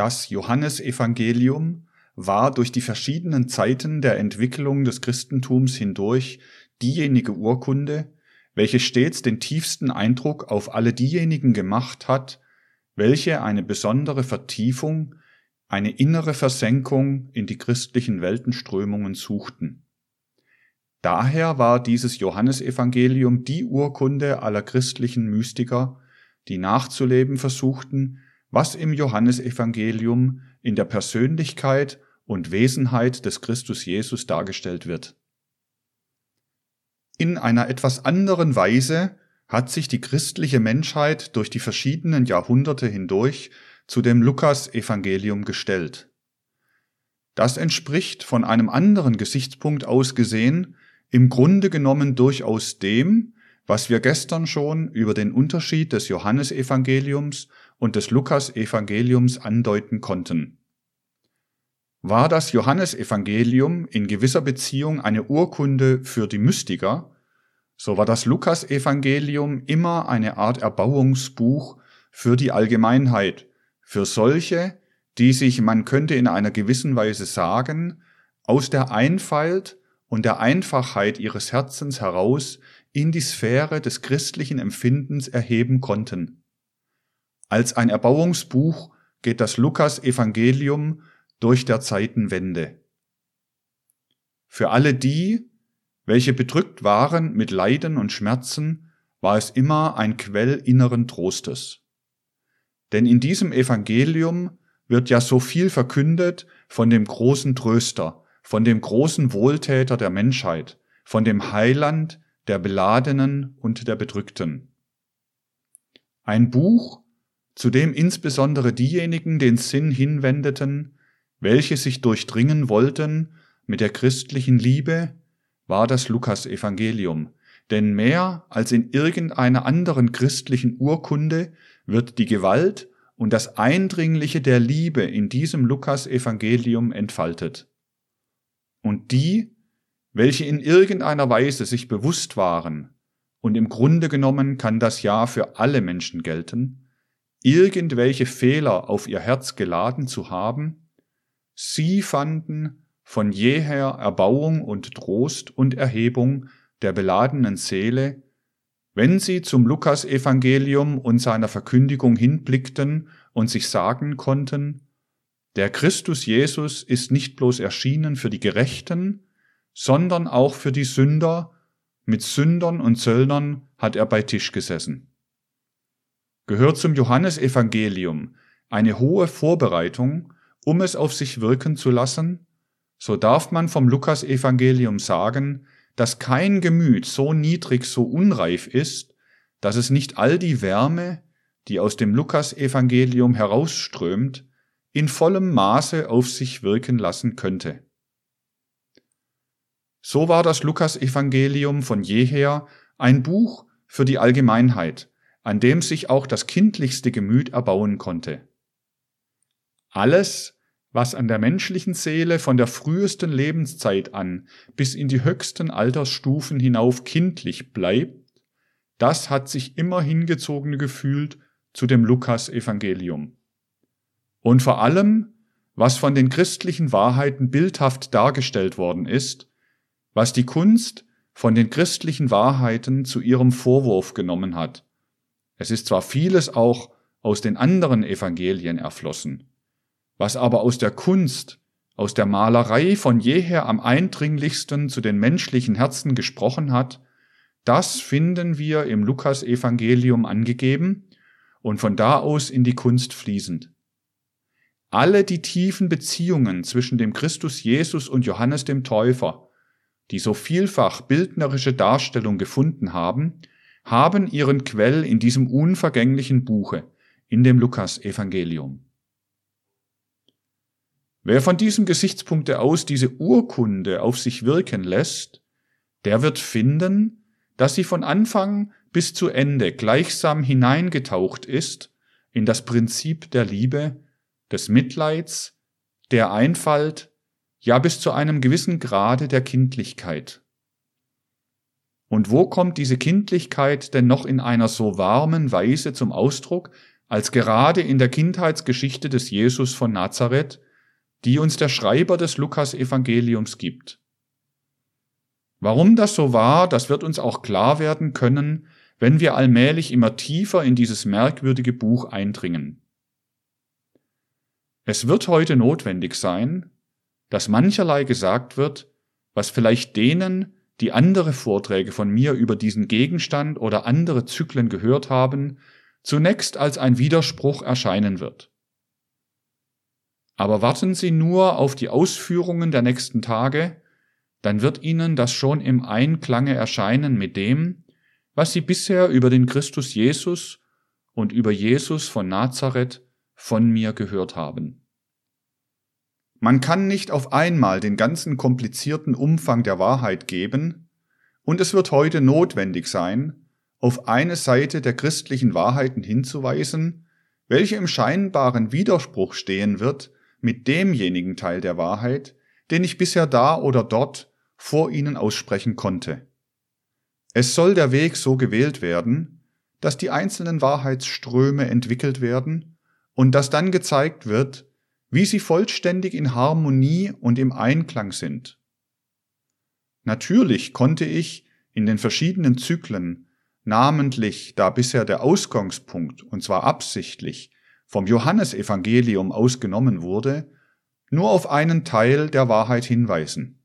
Das Johannesevangelium war durch die verschiedenen Zeiten der Entwicklung des Christentums hindurch diejenige Urkunde, welche stets den tiefsten Eindruck auf alle diejenigen gemacht hat, welche eine besondere Vertiefung, eine innere Versenkung in die christlichen Weltenströmungen suchten. Daher war dieses Johannesevangelium die Urkunde aller christlichen Mystiker, die nachzuleben versuchten, was im Johannesevangelium in der Persönlichkeit und Wesenheit des Christus Jesus dargestellt wird. In einer etwas anderen Weise hat sich die christliche Menschheit durch die verschiedenen Jahrhunderte hindurch zu dem Lukas-Evangelium gestellt. Das entspricht von einem anderen Gesichtspunkt aus gesehen im Grunde genommen durchaus dem, was wir gestern schon über den Unterschied des Johannesevangeliums und des Lukasevangeliums andeuten konnten. War das Johannesevangelium in gewisser Beziehung eine Urkunde für die Mystiker, so war das Lukasevangelium immer eine Art Erbauungsbuch für die Allgemeinheit, für solche, die sich, man könnte in einer gewissen Weise sagen, aus der Einfalt und der Einfachheit ihres Herzens heraus in die Sphäre des christlichen Empfindens erheben konnten. Als ein Erbauungsbuch geht das Lukas-Evangelium durch der Zeitenwende. Für alle die, welche bedrückt waren mit Leiden und Schmerzen, war es immer ein Quell inneren Trostes. Denn in diesem Evangelium wird ja so viel verkündet von dem großen Tröster, von dem großen Wohltäter der Menschheit, von dem Heiland der Beladenen und der Bedrückten. Ein Buch, zu dem insbesondere diejenigen den Sinn hinwendeten, welche sich durchdringen wollten mit der christlichen Liebe, war das Lukas-Evangelium, denn mehr als in irgendeiner anderen christlichen Urkunde wird die Gewalt und das Eindringliche der Liebe in diesem Lukas-Evangelium entfaltet. Und die, welche in irgendeiner Weise sich bewusst waren, und im Grunde genommen kann das ja für alle Menschen gelten, irgendwelche Fehler auf ihr Herz geladen zu haben, sie fanden von jeher Erbauung und Trost und Erhebung der beladenen Seele, wenn sie zum Lukasevangelium und seiner Verkündigung hinblickten und sich sagen konnten, der Christus Jesus ist nicht bloß erschienen für die Gerechten, sondern auch für die Sünder, mit Sündern und Zöllnern hat er bei Tisch gesessen. Gehört zum Johannesevangelium eine hohe Vorbereitung, um es auf sich wirken zu lassen, so darf man vom Lukasevangelium sagen, dass kein Gemüt so niedrig, so unreif ist, dass es nicht all die Wärme, die aus dem Lukasevangelium herausströmt, in vollem Maße auf sich wirken lassen könnte. So war das Lukasevangelium von jeher ein Buch für die Allgemeinheit, an dem sich auch das kindlichste Gemüt erbauen konnte. Alles, was an der menschlichen Seele von der frühesten Lebenszeit an bis in die höchsten Altersstufen hinauf kindlich bleibt, das hat sich immer hingezogen gefühlt zu dem Lukas-Evangelium. Und vor allem, was von den christlichen Wahrheiten bildhaft dargestellt worden ist, was die Kunst von den christlichen Wahrheiten zu ihrem Vorwurf genommen hat. Es ist zwar vieles auch aus den anderen Evangelien erflossen, was aber aus der Kunst, aus der Malerei von jeher am eindringlichsten zu den menschlichen Herzen gesprochen hat, das finden wir im Lukas-Evangelium angegeben und von da aus in die Kunst fließend. Alle die tiefen Beziehungen zwischen dem Christus Jesus und Johannes dem Täufer, die so vielfach bildnerische Darstellung gefunden haben, haben ihren Quell in diesem unvergänglichen Buche, in dem Lukas-Evangelium. Wer von diesem Gesichtspunkte aus diese Urkunde auf sich wirken lässt, der wird finden, dass sie von Anfang bis zu Ende gleichsam hineingetaucht ist in das Prinzip der Liebe, des Mitleids, der Einfalt, ja bis zu einem gewissen Grade der Kindlichkeit. Und wo kommt diese Kindlichkeit denn noch in einer so warmen Weise zum Ausdruck, als gerade in der Kindheitsgeschichte des Jesus von Nazareth, die uns der Schreiber des Lukas-Evangeliums gibt. Warum das so war, das wird uns auch klar werden können, wenn wir allmählich immer tiefer in dieses merkwürdige Buch eindringen. Es wird heute notwendig sein, dass mancherlei gesagt wird, was vielleicht denen, die andere Vorträge von mir über diesen Gegenstand oder andere Zyklen gehört haben, zunächst als ein Widerspruch erscheinen wird. Aber warten Sie nur auf die Ausführungen der nächsten Tage, dann wird Ihnen das schon im Einklange erscheinen mit dem, was Sie bisher über den Christus Jesus und über Jesus von Nazareth von mir gehört haben. Man kann nicht auf einmal den ganzen komplizierten Umfang der Wahrheit geben, und es wird heute notwendig sein, auf eine Seite der christlichen Wahrheiten hinzuweisen, welche im scheinbaren Widerspruch stehen wird mit demjenigen Teil der Wahrheit, den ich bisher da oder dort vor Ihnen aussprechen konnte. Es soll der Weg so gewählt werden, dass die einzelnen Wahrheitsströme entwickelt werden und dass dann gezeigt wird, wie sie vollständig in Harmonie und im Einklang sind. Natürlich konnte ich in den verschiedenen Zyklen, namentlich da bisher der Ausgangspunkt, und zwar absichtlich, vom Johannesevangelium ausgenommen wurde, nur auf einen Teil der Wahrheit hinweisen.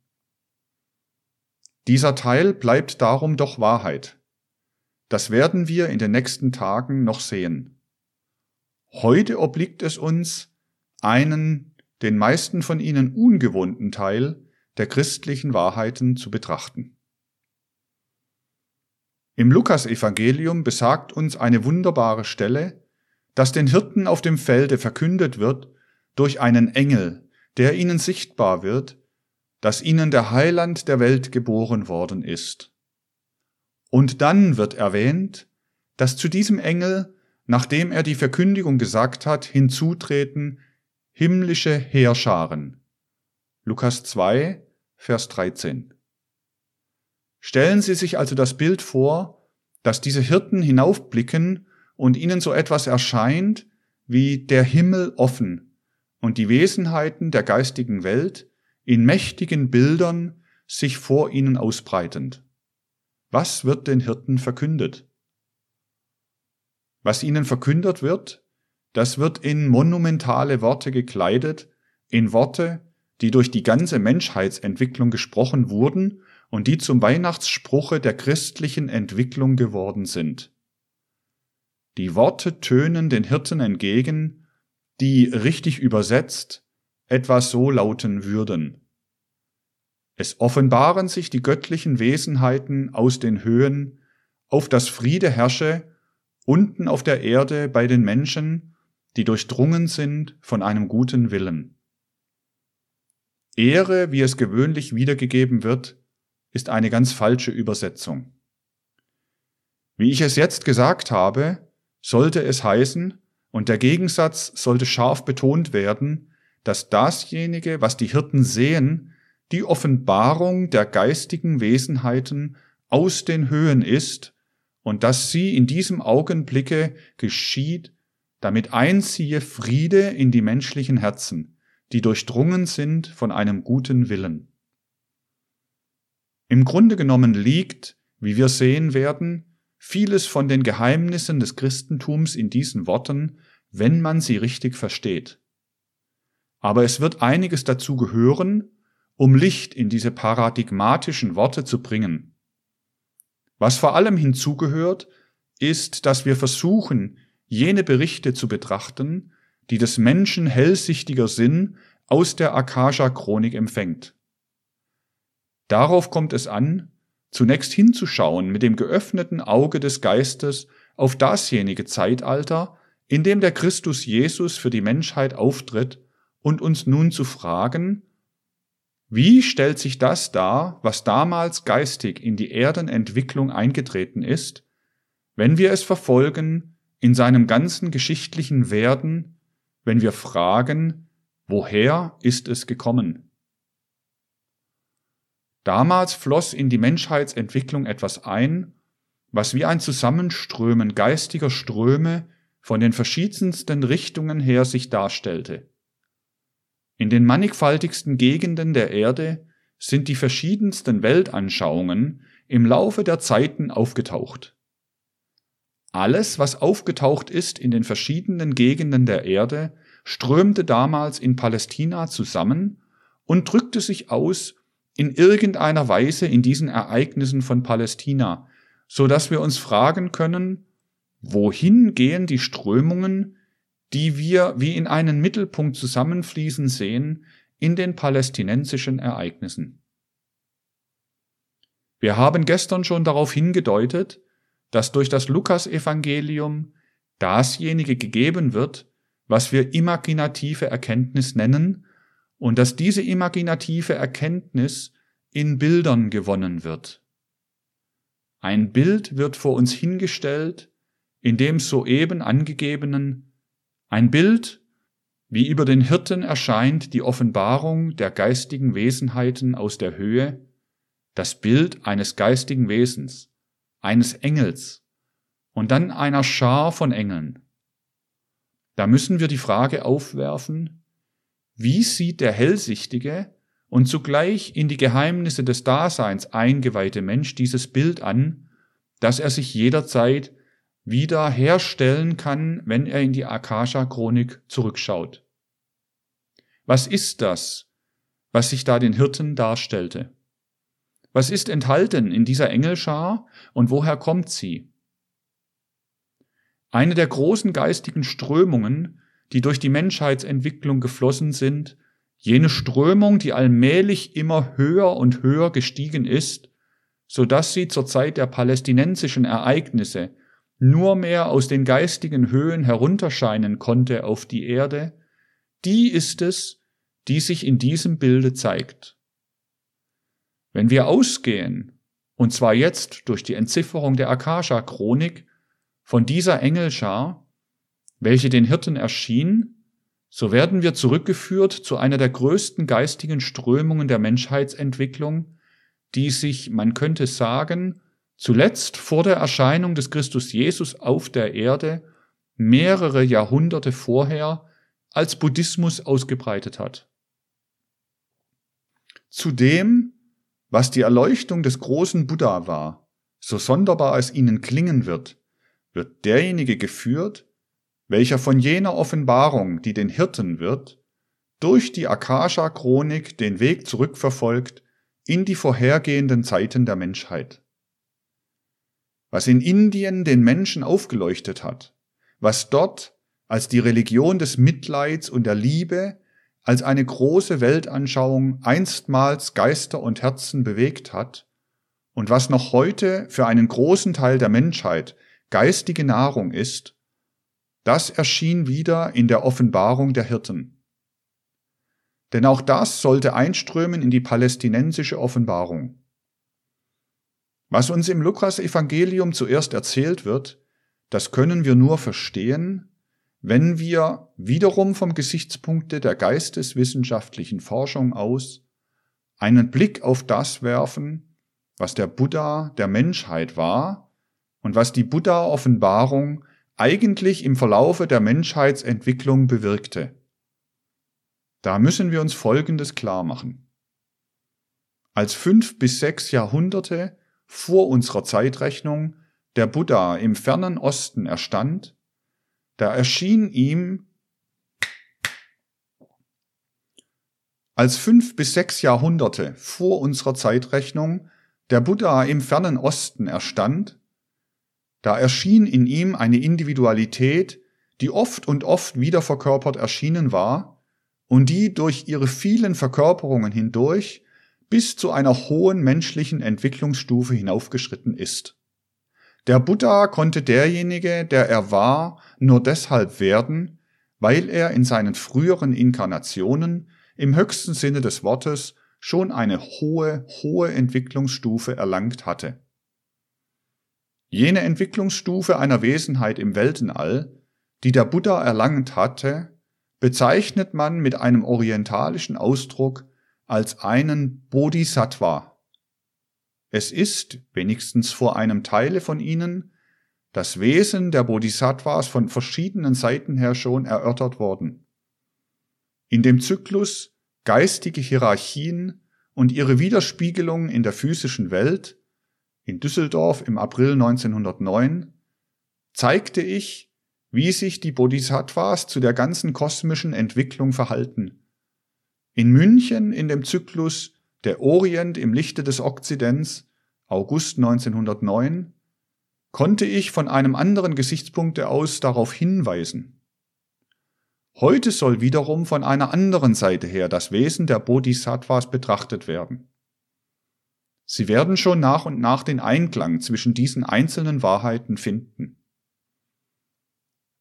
Dieser Teil bleibt darum doch Wahrheit. Das werden wir in den nächsten Tagen noch sehen. Heute obliegt es uns, einen den meisten von ihnen ungewohnten Teil der christlichen Wahrheiten zu betrachten. Im Lukasevangelium besagt uns eine wunderbare Stelle, dass den Hirten auf dem Felde verkündet wird durch einen Engel, der ihnen sichtbar wird, dass ihnen der Heiland der Welt geboren worden ist. Und dann wird erwähnt, dass zu diesem Engel, nachdem er die Verkündigung gesagt hat, hinzutreten himmlische Heerscharen. Lukas 2, Vers 13. Stellen Sie sich also das Bild vor, dass diese Hirten hinaufblicken und ihnen so etwas erscheint wie der Himmel offen und die Wesenheiten der geistigen Welt in mächtigen Bildern sich vor ihnen ausbreitend. Was wird den Hirten verkündet? Was ihnen verkündet wird, das wird in monumentale Worte gekleidet, in Worte, die durch die ganze Menschheitsentwicklung gesprochen wurden und die zum Weihnachtsspruche der christlichen Entwicklung geworden sind. Die Worte tönen den Hirten entgegen, die richtig übersetzt etwas so lauten würden. Es offenbaren sich die göttlichen Wesenheiten aus den Höhen, auf das Friede herrsche, unten auf der Erde bei den Menschen die durchdrungen sind von einem guten Willen. Ehre, wie es gewöhnlich wiedergegeben wird, ist eine ganz falsche Übersetzung. Wie ich es jetzt gesagt habe, sollte es heißen, und der Gegensatz sollte scharf betont werden, dass dasjenige, was die Hirten sehen, die Offenbarung der geistigen Wesenheiten aus den Höhen ist und dass sie in diesem Augenblicke geschieht damit einziehe Friede in die menschlichen Herzen, die durchdrungen sind von einem guten Willen. Im Grunde genommen liegt, wie wir sehen werden, vieles von den Geheimnissen des Christentums in diesen Worten, wenn man sie richtig versteht. Aber es wird einiges dazu gehören, um Licht in diese paradigmatischen Worte zu bringen. Was vor allem hinzugehört, ist, dass wir versuchen, jene Berichte zu betrachten, die des Menschen hellsichtiger Sinn aus der Akasha-Chronik empfängt. Darauf kommt es an, zunächst hinzuschauen mit dem geöffneten Auge des Geistes auf dasjenige Zeitalter, in dem der Christus Jesus für die Menschheit auftritt und uns nun zu fragen, wie stellt sich das dar, was damals geistig in die Erdenentwicklung eingetreten ist, wenn wir es verfolgen in seinem ganzen geschichtlichen Werden, wenn wir fragen, woher ist es gekommen? Damals floss in die Menschheitsentwicklung etwas ein, was wie ein Zusammenströmen geistiger Ströme von den verschiedensten Richtungen her sich darstellte. In den mannigfaltigsten Gegenden der Erde sind die verschiedensten Weltanschauungen im Laufe der Zeiten aufgetaucht. Alles, was aufgetaucht ist in den verschiedenen Gegenden der Erde, strömte damals in Palästina zusammen und drückte sich aus in irgendeiner Weise in diesen Ereignissen von Palästina, so dass wir uns fragen können, wohin gehen die Strömungen, die wir wie in einen Mittelpunkt zusammenfließen sehen in den palästinensischen Ereignissen. Wir haben gestern schon darauf hingedeutet, dass durch das Lukasevangelium dasjenige gegeben wird, was wir imaginative Erkenntnis nennen, und dass diese imaginative Erkenntnis in Bildern gewonnen wird. Ein Bild wird vor uns hingestellt, in dem soeben angegebenen, ein Bild, wie über den Hirten erscheint die Offenbarung der geistigen Wesenheiten aus der Höhe, das Bild eines geistigen Wesens, eines Engels und dann einer Schar von Engeln. Da müssen wir die Frage aufwerfen, wie sieht der hellsichtige und zugleich in die Geheimnisse des Daseins eingeweihte Mensch dieses Bild an, dass er sich jederzeit wieder herstellen kann, wenn er in die Akasha-Chronik zurückschaut. Was ist das, was sich da den Hirten darstellte? Was ist enthalten in dieser Engelschar und woher kommt sie? Eine der großen geistigen Strömungen, die durch die Menschheitsentwicklung geflossen sind, jene Strömung, die allmählich immer höher und höher gestiegen ist, so dass sie zur Zeit der palästinensischen Ereignisse nur mehr aus den geistigen Höhen herunterscheinen konnte auf die Erde, die ist es, die sich in diesem Bilde zeigt. Wenn wir ausgehen, und zwar jetzt durch die Entzifferung der Akasha-Chronik, von dieser Engelschar, welche den Hirten erschien, so werden wir zurückgeführt zu einer der größten geistigen Strömungen der Menschheitsentwicklung, die sich, man könnte sagen, zuletzt vor der Erscheinung des Christus Jesus auf der Erde mehrere Jahrhunderte vorher als Buddhismus ausgebreitet hat. Zu dem, was die Erleuchtung des großen Buddha war, so sonderbar es ihnen klingen wird, wird derjenige geführt, welcher von jener Offenbarung, die den Hirten wird, durch die Akasha-Chronik den Weg zurückverfolgt in die vorhergehenden Zeiten der Menschheit. Was in Indien den Menschen aufgeleuchtet hat, was dort als die Religion des Mitleids und der Liebe, als eine große Weltanschauung einstmals Geister und Herzen bewegt hat, und was noch heute für einen großen Teil der Menschheit geistige Nahrung ist, das erschien wieder in der Offenbarung der Hirten. Denn auch das sollte einströmen in die palästinensische Offenbarung. Was uns im Lukas-Evangelium zuerst erzählt wird, das können wir nur verstehen, wenn wir wiederum vom Gesichtspunkte der geisteswissenschaftlichen Forschung aus einen Blick auf das werfen, was der Buddha der Menschheit war und was die Buddha-Offenbarung eigentlich im Verlaufe der Menschheitsentwicklung bewirkte. Da müssen wir uns Folgendes klar machen. Als fünf bis sechs Jahrhunderte vor unserer Zeitrechnung der Buddha im fernen Osten erstand, da erschien ihm als fünf bis sechs Jahrhunderte vor unserer Zeitrechnung der Buddha im fernen Osten erstand, da erschien in ihm eine Individualität, die oft und oft wieder verkörpert erschienen war und die durch ihre vielen Verkörperungen hindurch bis zu einer hohen menschlichen Entwicklungsstufe hinaufgeschritten ist. Der Buddha konnte derjenige, der er war, nur deshalb werden, weil er in seinen früheren Inkarnationen im höchsten Sinne des Wortes schon eine hohe, hohe Entwicklungsstufe erlangt hatte. Jene Entwicklungsstufe einer Wesenheit im Weltenall, die der Buddha erlangt hatte, bezeichnet man mit einem orientalischen Ausdruck als einen Bodhisattva. Es ist, wenigstens vor einem Teile von ihnen, das Wesen der Bodhisattvas von verschiedenen Seiten her schon erörtert worden. In dem Zyklus geistige Hierarchien und ihre Widerspiegelung in der physischen Welt in Düsseldorf im April 1909 zeigte ich, wie sich die Bodhisattvas zu der ganzen kosmischen Entwicklung verhalten. In München in dem Zyklus Der Orient im Lichte des Okzidents August 1909 konnte ich von einem anderen Gesichtspunkte aus darauf hinweisen. Heute soll wiederum von einer anderen Seite her das Wesen der Bodhisattvas betrachtet werden. Sie werden schon nach und nach den Einklang zwischen diesen einzelnen Wahrheiten finden.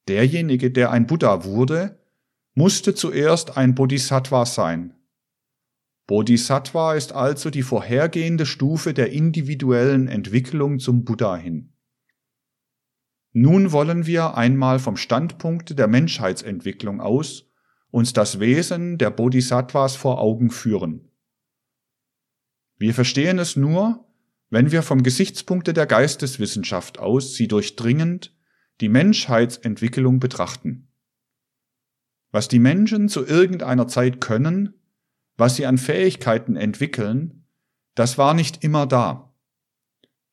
Derjenige, der ein Buddha wurde, musste zuerst ein Bodhisattva sein. Bodhisattva ist also die vorhergehende Stufe der individuellen Entwicklung zum Buddha hin. Nun wollen wir einmal vom Standpunkt der Menschheitsentwicklung aus uns das Wesen der Bodhisattvas vor Augen führen. Wir verstehen es nur, wenn wir vom Gesichtspunkte der Geisteswissenschaft aus sie durchdringend die Menschheitsentwicklung betrachten. Was die Menschen zu irgendeiner Zeit können, was sie an Fähigkeiten entwickeln, das war nicht immer da.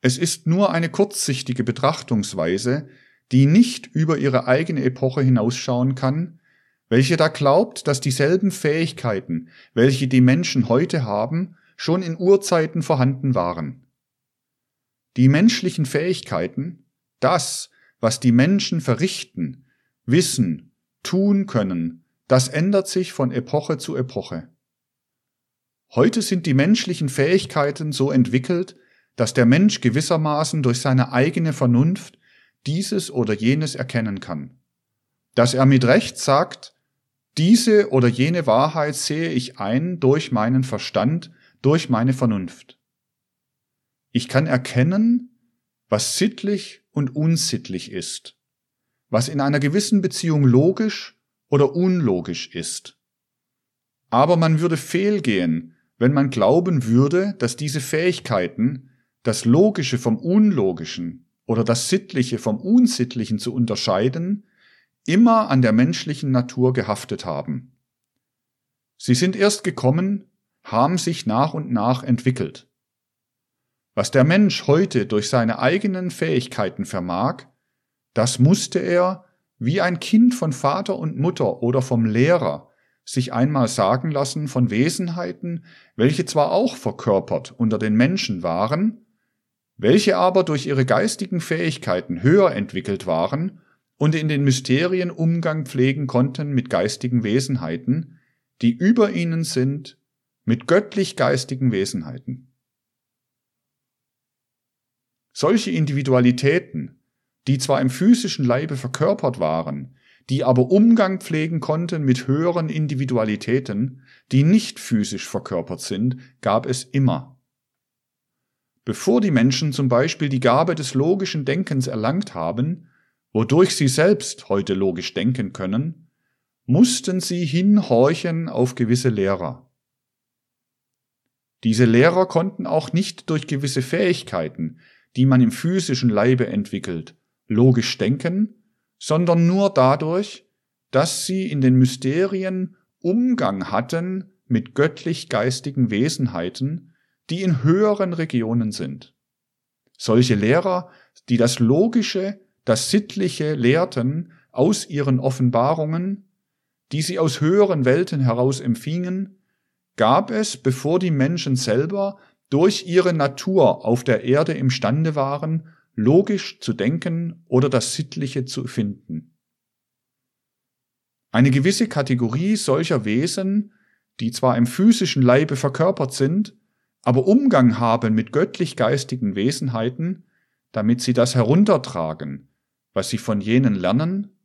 Es ist nur eine kurzsichtige Betrachtungsweise, die nicht über ihre eigene Epoche hinausschauen kann, welche da glaubt, dass dieselben Fähigkeiten, welche die Menschen heute haben, schon in Urzeiten vorhanden waren. Die menschlichen Fähigkeiten, das, was die Menschen verrichten, wissen, tun können, das ändert sich von Epoche zu Epoche. Heute sind die menschlichen Fähigkeiten so entwickelt, dass der Mensch gewissermaßen durch seine eigene Vernunft dieses oder jenes erkennen kann. Dass er mit Recht sagt, diese oder jene Wahrheit sehe ich ein durch meinen Verstand, durch meine Vernunft. Ich kann erkennen, was sittlich und unsittlich ist, was in einer gewissen Beziehung logisch oder unlogisch ist. Aber man würde fehlgehen, wenn man glauben würde, dass diese Fähigkeiten, das Logische vom Unlogischen oder das Sittliche vom Unsittlichen zu unterscheiden, immer an der menschlichen Natur gehaftet haben. Sie sind erst gekommen, haben sich nach und nach entwickelt. Was der Mensch heute durch seine eigenen Fähigkeiten vermag, das musste er, wie ein Kind von Vater und Mutter oder vom Lehrer, sich einmal sagen lassen von Wesenheiten, welche zwar auch verkörpert unter den Menschen waren, welche aber durch ihre geistigen Fähigkeiten höher entwickelt waren und in den Mysterien Umgang pflegen konnten mit geistigen Wesenheiten, die über ihnen sind, mit göttlich geistigen Wesenheiten. Solche Individualitäten, die zwar im physischen Leibe verkörpert waren, die aber Umgang pflegen konnten mit höheren Individualitäten, die nicht physisch verkörpert sind, gab es immer. Bevor die Menschen zum Beispiel die Gabe des logischen Denkens erlangt haben, wodurch sie selbst heute logisch denken können, mussten sie hinhorchen auf gewisse Lehrer. Diese Lehrer konnten auch nicht durch gewisse Fähigkeiten, die man im physischen Leibe entwickelt, logisch denken, sondern nur dadurch, dass sie in den Mysterien Umgang hatten mit göttlich-geistigen Wesenheiten, die in höheren Regionen sind. Solche Lehrer, die das Logische, das Sittliche lehrten aus ihren Offenbarungen, die sie aus höheren Welten heraus empfingen, gab es, bevor die Menschen selber durch ihre Natur auf der Erde imstande waren, logisch zu denken oder das Sittliche zu finden. Eine gewisse Kategorie solcher Wesen, die zwar im physischen Leibe verkörpert sind, aber Umgang haben mit göttlich-geistigen Wesenheiten, damit sie das heruntertragen, was sie von jenen lernen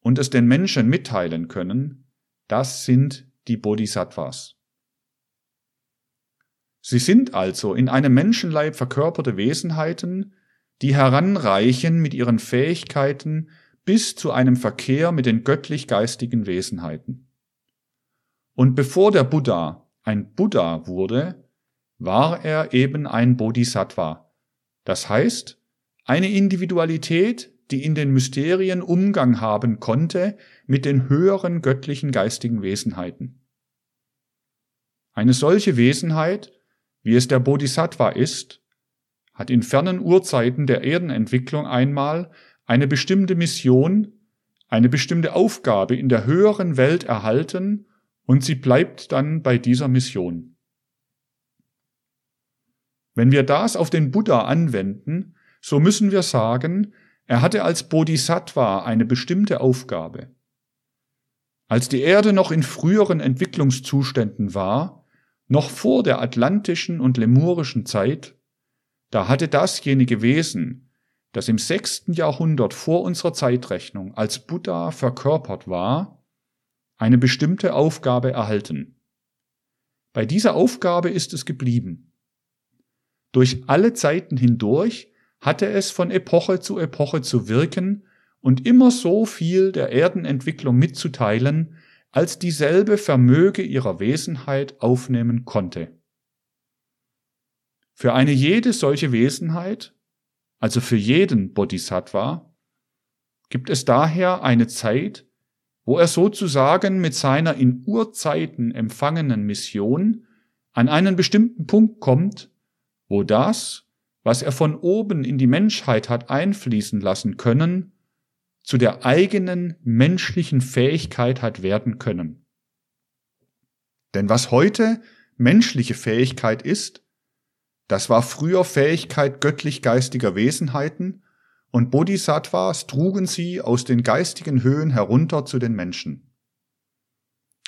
und es den Menschen mitteilen können, das sind die Bodhisattvas. Sie sind also in einem Menschenleib verkörperte Wesenheiten, die heranreichen mit ihren Fähigkeiten bis zu einem Verkehr mit den göttlich-geistigen Wesenheiten. Und bevor der Buddha ein Buddha wurde, war er eben ein Bodhisattva, das heißt eine Individualität, die in den Mysterien Umgang haben konnte mit den höheren göttlichen geistigen Wesenheiten. Eine solche Wesenheit, wie es der Bodhisattva ist, hat in fernen Urzeiten der Erdenentwicklung einmal eine bestimmte Mission, eine bestimmte Aufgabe in der höheren Welt erhalten und sie bleibt dann bei dieser Mission. Wenn wir das auf den Buddha anwenden, so müssen wir sagen, er hatte als Bodhisattva eine bestimmte Aufgabe. Als die Erde noch in früheren Entwicklungszuständen war, noch vor der atlantischen und lemurischen Zeit, da hatte dasjenige Wesen, das im sechsten Jahrhundert vor unserer Zeitrechnung als Buddha verkörpert war, eine bestimmte Aufgabe erhalten. Bei dieser Aufgabe ist es geblieben. Durch alle Zeiten hindurch hatte es von Epoche zu Epoche zu wirken und immer so viel der Erdenentwicklung mitzuteilen, als dieselbe Vermöge ihrer Wesenheit aufnehmen konnte. Für eine jede solche Wesenheit also für jeden Bodhisattva, gibt es daher eine Zeit, wo er sozusagen mit seiner in Urzeiten empfangenen Mission an einen bestimmten Punkt kommt, wo das, was er von oben in die Menschheit hat einfließen lassen können, zu der eigenen menschlichen Fähigkeit hat werden können. Denn was heute menschliche Fähigkeit ist, das war früher Fähigkeit göttlich-geistiger Wesenheiten, und Bodhisattvas trugen sie aus den geistigen Höhen herunter zu den Menschen.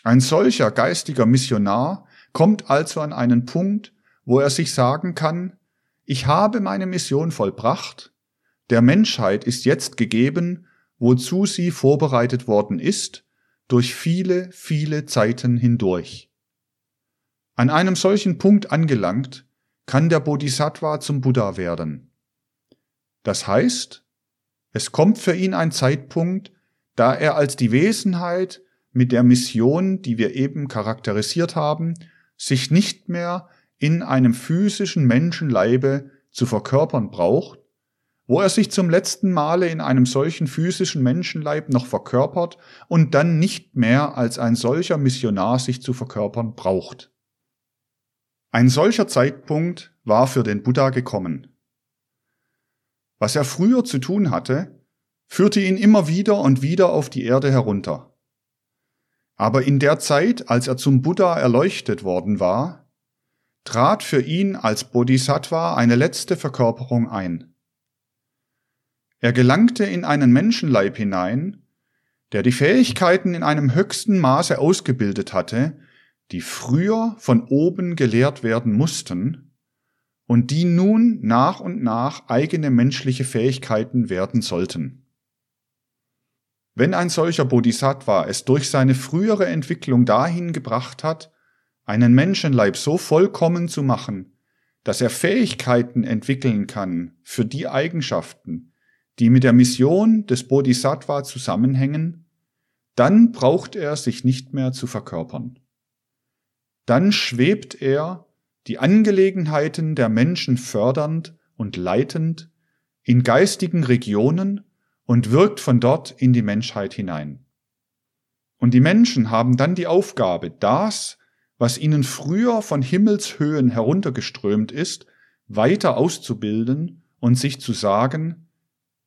Ein solcher geistiger Missionar kommt also an einen Punkt, wo er sich sagen kann, ich habe meine Mission vollbracht, der Menschheit ist jetzt gegeben, wozu sie vorbereitet worden ist, durch viele, viele Zeiten hindurch. An einem solchen Punkt angelangt, kann der Bodhisattva zum Buddha werden. Das heißt, es kommt für ihn ein Zeitpunkt, da er als die Wesenheit mit der Mission, die wir eben charakterisiert haben, sich nicht mehr in einem physischen Menschenleibe zu verkörpern braucht, wo er sich zum letzten Male in einem solchen physischen Menschenleib noch verkörpert und dann nicht mehr als ein solcher Missionar sich zu verkörpern braucht. Ein solcher Zeitpunkt war für den Buddha gekommen. Was er früher zu tun hatte, führte ihn immer wieder und wieder auf die Erde herunter. Aber in der Zeit, als er zum Buddha erleuchtet worden war, trat für ihn als Bodhisattva eine letzte Verkörperung ein. Er gelangte in einen Menschenleib hinein, der die Fähigkeiten in einem höchsten Maße ausgebildet hatte, die früher von oben gelehrt werden mussten und die nun nach und nach eigene menschliche Fähigkeiten werden sollten. Wenn ein solcher Bodhisattva es durch seine frühere Entwicklung dahin gebracht hat, einen Menschenleib so vollkommen zu machen, dass er Fähigkeiten entwickeln kann für die Eigenschaften, die mit der Mission des Bodhisattva zusammenhängen, dann braucht er sich nicht mehr zu verkörpern dann schwebt er, die Angelegenheiten der Menschen fördernd und leitend, in geistigen Regionen und wirkt von dort in die Menschheit hinein. Und die Menschen haben dann die Aufgabe, das, was ihnen früher von Himmelshöhen heruntergeströmt ist, weiter auszubilden und sich zu sagen,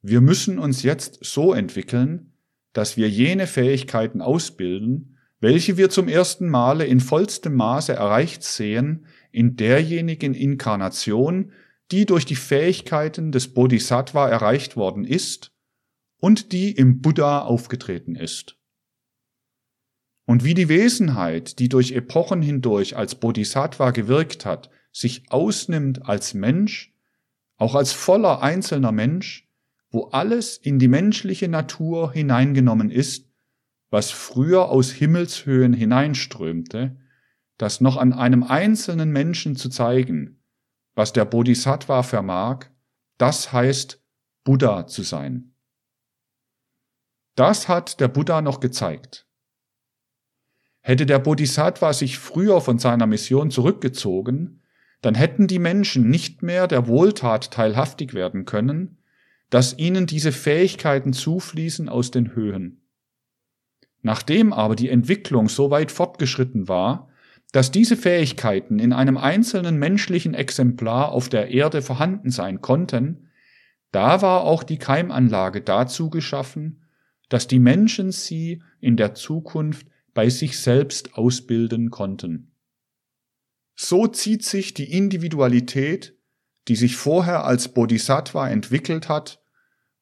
wir müssen uns jetzt so entwickeln, dass wir jene Fähigkeiten ausbilden, welche wir zum ersten Male in vollstem Maße erreicht sehen in derjenigen Inkarnation, die durch die Fähigkeiten des Bodhisattva erreicht worden ist und die im Buddha aufgetreten ist. Und wie die Wesenheit, die durch Epochen hindurch als Bodhisattva gewirkt hat, sich ausnimmt als Mensch, auch als voller einzelner Mensch, wo alles in die menschliche Natur hineingenommen ist, was früher aus Himmelshöhen hineinströmte, das noch an einem einzelnen Menschen zu zeigen, was der Bodhisattva vermag, das heißt Buddha zu sein. Das hat der Buddha noch gezeigt. Hätte der Bodhisattva sich früher von seiner Mission zurückgezogen, dann hätten die Menschen nicht mehr der Wohltat teilhaftig werden können, dass ihnen diese Fähigkeiten zufließen aus den Höhen. Nachdem aber die Entwicklung so weit fortgeschritten war, dass diese Fähigkeiten in einem einzelnen menschlichen Exemplar auf der Erde vorhanden sein konnten, da war auch die Keimanlage dazu geschaffen, dass die Menschen sie in der Zukunft bei sich selbst ausbilden konnten. So zieht sich die Individualität, die sich vorher als Bodhisattva entwickelt hat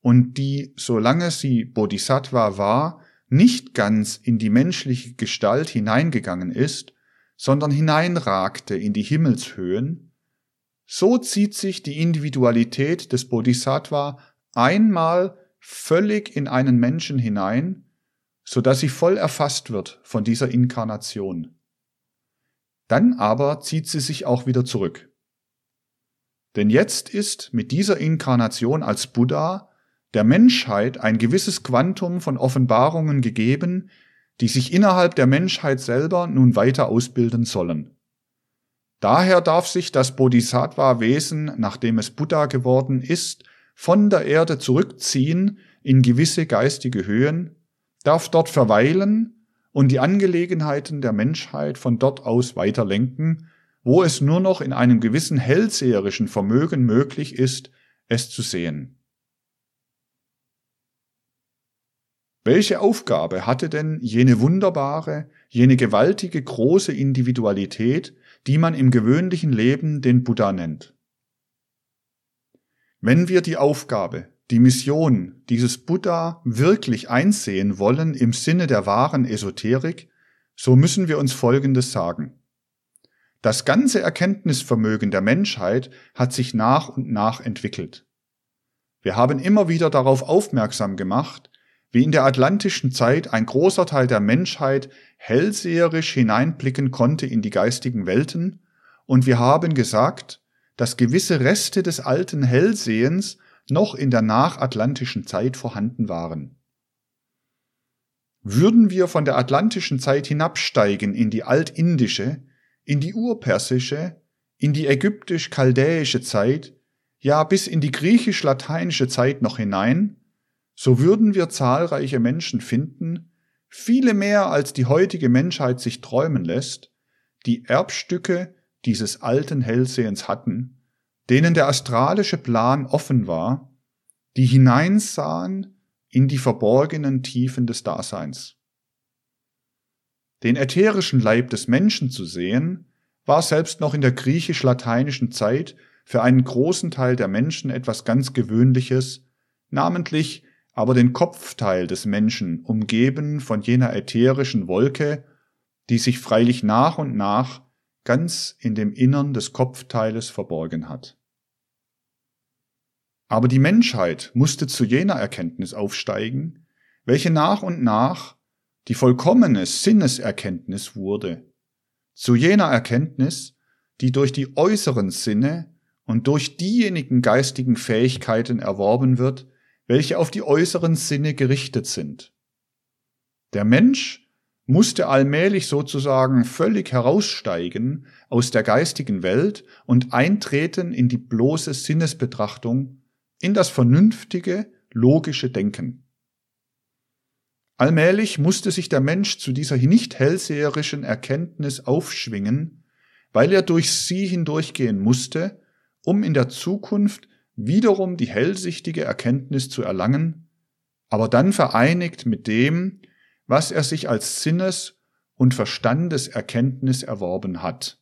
und die, solange sie Bodhisattva war, nicht ganz in die menschliche Gestalt hineingegangen ist, sondern hineinragte in die Himmelshöhen, so zieht sich die Individualität des Bodhisattva einmal völlig in einen Menschen hinein, so dass sie voll erfasst wird von dieser Inkarnation. Dann aber zieht sie sich auch wieder zurück. Denn jetzt ist mit dieser Inkarnation als Buddha der Menschheit ein gewisses Quantum von Offenbarungen gegeben, die sich innerhalb der Menschheit selber nun weiter ausbilden sollen. Daher darf sich das Bodhisattva-Wesen, nachdem es Buddha geworden ist, von der Erde zurückziehen in gewisse geistige Höhen, darf dort verweilen und die Angelegenheiten der Menschheit von dort aus weiterlenken, wo es nur noch in einem gewissen hellseherischen Vermögen möglich ist, es zu sehen. Welche Aufgabe hatte denn jene wunderbare, jene gewaltige große Individualität, die man im gewöhnlichen Leben den Buddha nennt? Wenn wir die Aufgabe, die Mission dieses Buddha wirklich einsehen wollen im Sinne der wahren Esoterik, so müssen wir uns Folgendes sagen. Das ganze Erkenntnisvermögen der Menschheit hat sich nach und nach entwickelt. Wir haben immer wieder darauf aufmerksam gemacht, wie in der atlantischen Zeit ein großer Teil der Menschheit hellseherisch hineinblicken konnte in die geistigen Welten, und wir haben gesagt, dass gewisse Reste des alten Hellsehens noch in der nachatlantischen Zeit vorhanden waren. Würden wir von der atlantischen Zeit hinabsteigen in die altindische, in die urpersische, in die ägyptisch-chaldäische Zeit, ja bis in die griechisch-lateinische Zeit noch hinein, so würden wir zahlreiche Menschen finden, viele mehr als die heutige Menschheit sich träumen lässt, die Erbstücke dieses alten Hellsehens hatten, denen der astralische Plan offen war, die hineinsahen in die verborgenen Tiefen des Daseins. Den ätherischen Leib des Menschen zu sehen, war selbst noch in der griechisch-lateinischen Zeit für einen großen Teil der Menschen etwas ganz Gewöhnliches, namentlich aber den Kopfteil des Menschen umgeben von jener ätherischen Wolke, die sich freilich nach und nach ganz in dem Innern des Kopfteiles verborgen hat. Aber die Menschheit musste zu jener Erkenntnis aufsteigen, welche nach und nach die vollkommene Sinneserkenntnis wurde, zu jener Erkenntnis, die durch die äußeren Sinne und durch diejenigen geistigen Fähigkeiten erworben wird, welche auf die äußeren Sinne gerichtet sind. Der Mensch musste allmählich sozusagen völlig heraussteigen aus der geistigen Welt und eintreten in die bloße Sinnesbetrachtung, in das vernünftige, logische Denken. Allmählich musste sich der Mensch zu dieser nicht hellseherischen Erkenntnis aufschwingen, weil er durch sie hindurchgehen musste, um in der Zukunft wiederum die hellsichtige Erkenntnis zu erlangen, aber dann vereinigt mit dem, was er sich als Sinnes- und Verstandeserkenntnis erworben hat.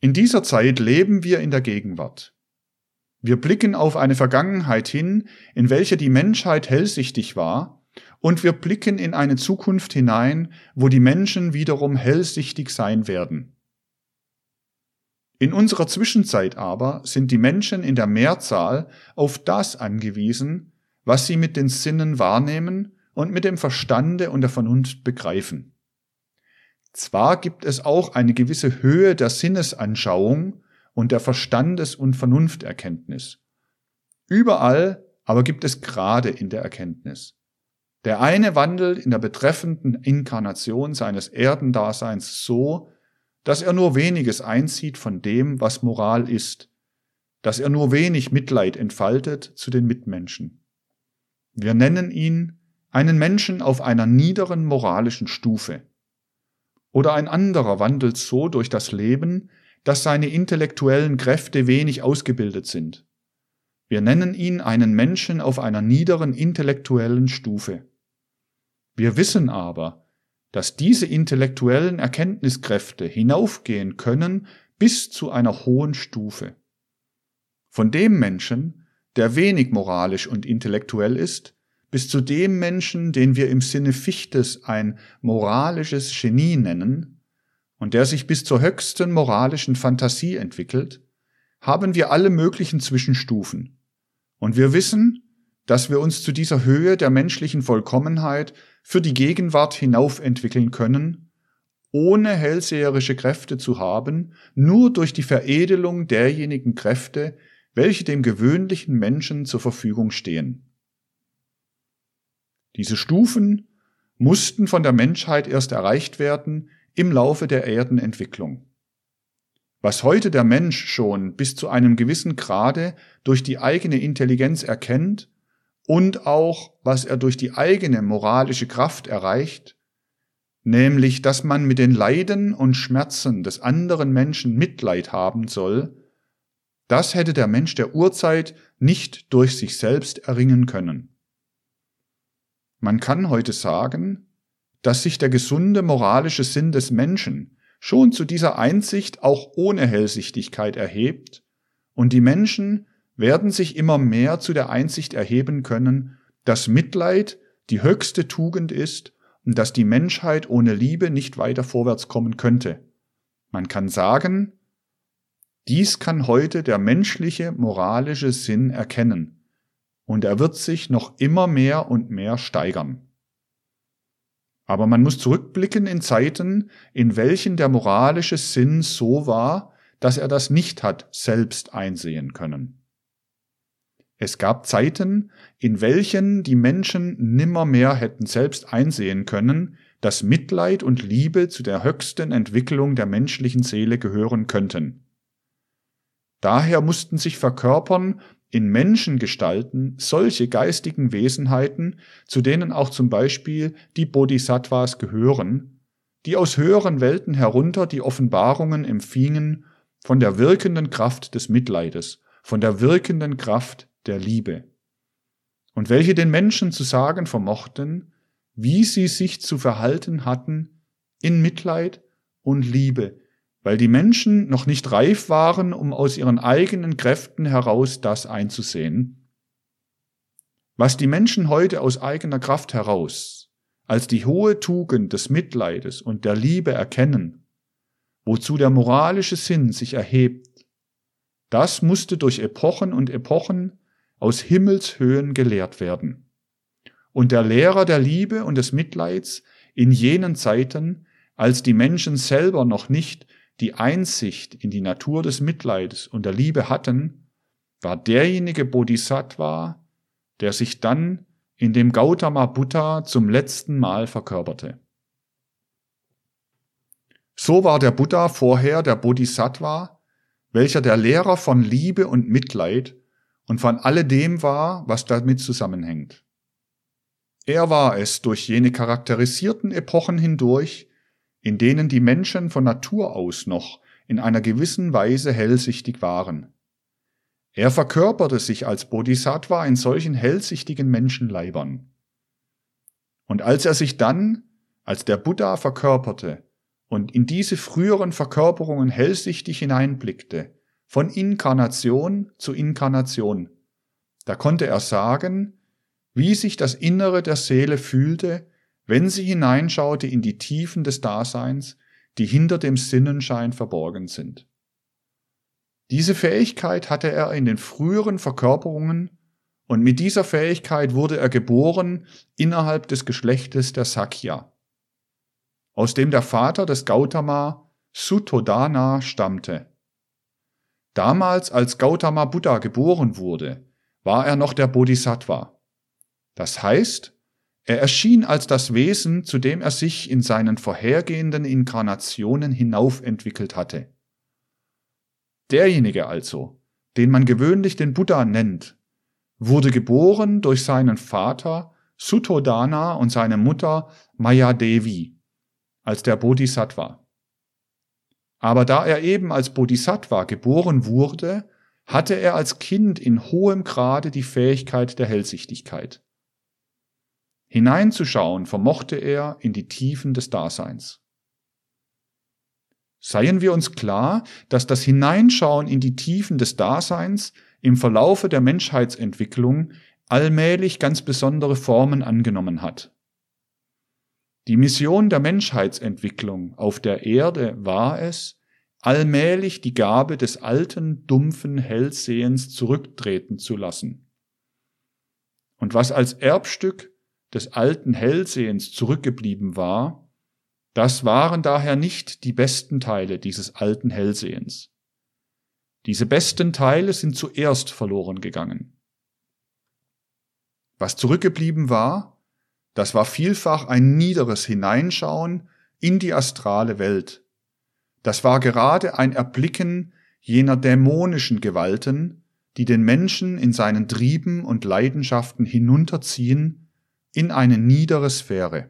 In dieser Zeit leben wir in der Gegenwart. Wir blicken auf eine Vergangenheit hin, in welcher die Menschheit hellsichtig war, und wir blicken in eine Zukunft hinein, wo die Menschen wiederum hellsichtig sein werden. In unserer Zwischenzeit aber sind die Menschen in der Mehrzahl auf das angewiesen, was sie mit den Sinnen wahrnehmen und mit dem Verstande und der Vernunft begreifen. Zwar gibt es auch eine gewisse Höhe der Sinnesanschauung und der Verstandes- und Vernunfterkenntnis. Überall aber gibt es Grade in der Erkenntnis. Der eine wandelt in der betreffenden Inkarnation seines Erdendaseins so, dass er nur weniges einzieht von dem, was Moral ist, dass er nur wenig Mitleid entfaltet zu den Mitmenschen. Wir nennen ihn einen Menschen auf einer niederen moralischen Stufe. Oder ein anderer wandelt so durch das Leben, dass seine intellektuellen Kräfte wenig ausgebildet sind. Wir nennen ihn einen Menschen auf einer niederen intellektuellen Stufe. Wir wissen aber, dass diese intellektuellen Erkenntniskräfte hinaufgehen können bis zu einer hohen Stufe. Von dem Menschen, der wenig moralisch und intellektuell ist, bis zu dem Menschen, den wir im Sinne Fichtes ein moralisches Genie nennen, und der sich bis zur höchsten moralischen Fantasie entwickelt, haben wir alle möglichen Zwischenstufen. Und wir wissen, dass wir uns zu dieser Höhe der menschlichen Vollkommenheit für die Gegenwart hinauf entwickeln können, ohne hellseherische Kräfte zu haben, nur durch die Veredelung derjenigen Kräfte, welche dem gewöhnlichen Menschen zur Verfügung stehen. Diese Stufen mussten von der Menschheit erst erreicht werden im Laufe der Erdenentwicklung. Was heute der Mensch schon bis zu einem gewissen Grade durch die eigene Intelligenz erkennt und auch was er durch die eigene moralische Kraft erreicht, nämlich dass man mit den Leiden und Schmerzen des anderen Menschen Mitleid haben soll, das hätte der Mensch der Urzeit nicht durch sich selbst erringen können. Man kann heute sagen, dass sich der gesunde moralische Sinn des Menschen schon zu dieser Einsicht auch ohne Hellsichtigkeit erhebt, und die Menschen werden sich immer mehr zu der Einsicht erheben können, dass Mitleid die höchste Tugend ist und dass die Menschheit ohne Liebe nicht weiter vorwärts kommen könnte. Man kann sagen, dies kann heute der menschliche moralische Sinn erkennen, und er wird sich noch immer mehr und mehr steigern. Aber man muss zurückblicken in Zeiten, in welchen der moralische Sinn so war, dass er das nicht hat selbst einsehen können. Es gab Zeiten, in welchen die Menschen nimmermehr hätten selbst einsehen können, dass Mitleid und Liebe zu der höchsten Entwicklung der menschlichen Seele gehören könnten. Daher mussten sich verkörpern in Menschengestalten solche geistigen Wesenheiten, zu denen auch zum Beispiel die Bodhisattvas gehören, die aus höheren Welten herunter die Offenbarungen empfingen von der wirkenden Kraft des Mitleides, von der wirkenden Kraft der Liebe, und welche den Menschen zu sagen vermochten, wie sie sich zu verhalten hatten in Mitleid und Liebe, weil die Menschen noch nicht reif waren, um aus ihren eigenen Kräften heraus das einzusehen. Was die Menschen heute aus eigener Kraft heraus als die hohe Tugend des Mitleides und der Liebe erkennen, wozu der moralische Sinn sich erhebt, das musste durch Epochen und Epochen aus Himmelshöhen gelehrt werden. Und der Lehrer der Liebe und des Mitleids in jenen Zeiten, als die Menschen selber noch nicht die Einsicht in die Natur des Mitleides und der Liebe hatten, war derjenige Bodhisattva, der sich dann in dem Gautama Buddha zum letzten Mal verkörperte. So war der Buddha vorher der Bodhisattva, welcher der Lehrer von Liebe und Mitleid und von alledem war, was damit zusammenhängt. Er war es durch jene charakterisierten Epochen hindurch, in denen die Menschen von Natur aus noch in einer gewissen Weise hellsichtig waren. Er verkörperte sich als Bodhisattva in solchen hellsichtigen Menschenleibern. Und als er sich dann, als der Buddha verkörperte und in diese früheren Verkörperungen hellsichtig hineinblickte, von Inkarnation zu Inkarnation, da konnte er sagen, wie sich das Innere der Seele fühlte, wenn sie hineinschaute in die Tiefen des Daseins, die hinter dem Sinnenschein verborgen sind. Diese Fähigkeit hatte er in den früheren Verkörperungen und mit dieser Fähigkeit wurde er geboren innerhalb des Geschlechtes der Sakya, aus dem der Vater des Gautama Suttodana stammte. Damals, als Gautama Buddha geboren wurde, war er noch der Bodhisattva. Das heißt, er erschien als das Wesen, zu dem er sich in seinen vorhergehenden Inkarnationen hinaufentwickelt hatte. Derjenige also, den man gewöhnlich den Buddha nennt, wurde geboren durch seinen Vater Suttodana und seine Mutter Mayadevi als der Bodhisattva. Aber da er eben als Bodhisattva geboren wurde, hatte er als Kind in hohem Grade die Fähigkeit der Hellsichtigkeit. Hineinzuschauen vermochte er in die Tiefen des Daseins. Seien wir uns klar, dass das Hineinschauen in die Tiefen des Daseins im Verlaufe der Menschheitsentwicklung allmählich ganz besondere Formen angenommen hat. Die Mission der Menschheitsentwicklung auf der Erde war es, allmählich die Gabe des alten, dumpfen Hellsehens zurücktreten zu lassen. Und was als Erbstück des alten Hellsehens zurückgeblieben war, das waren daher nicht die besten Teile dieses alten Hellsehens. Diese besten Teile sind zuerst verloren gegangen. Was zurückgeblieben war, das war vielfach ein niederes Hineinschauen in die astrale Welt. Das war gerade ein Erblicken jener dämonischen Gewalten, die den Menschen in seinen Trieben und Leidenschaften hinunterziehen in eine niedere Sphäre.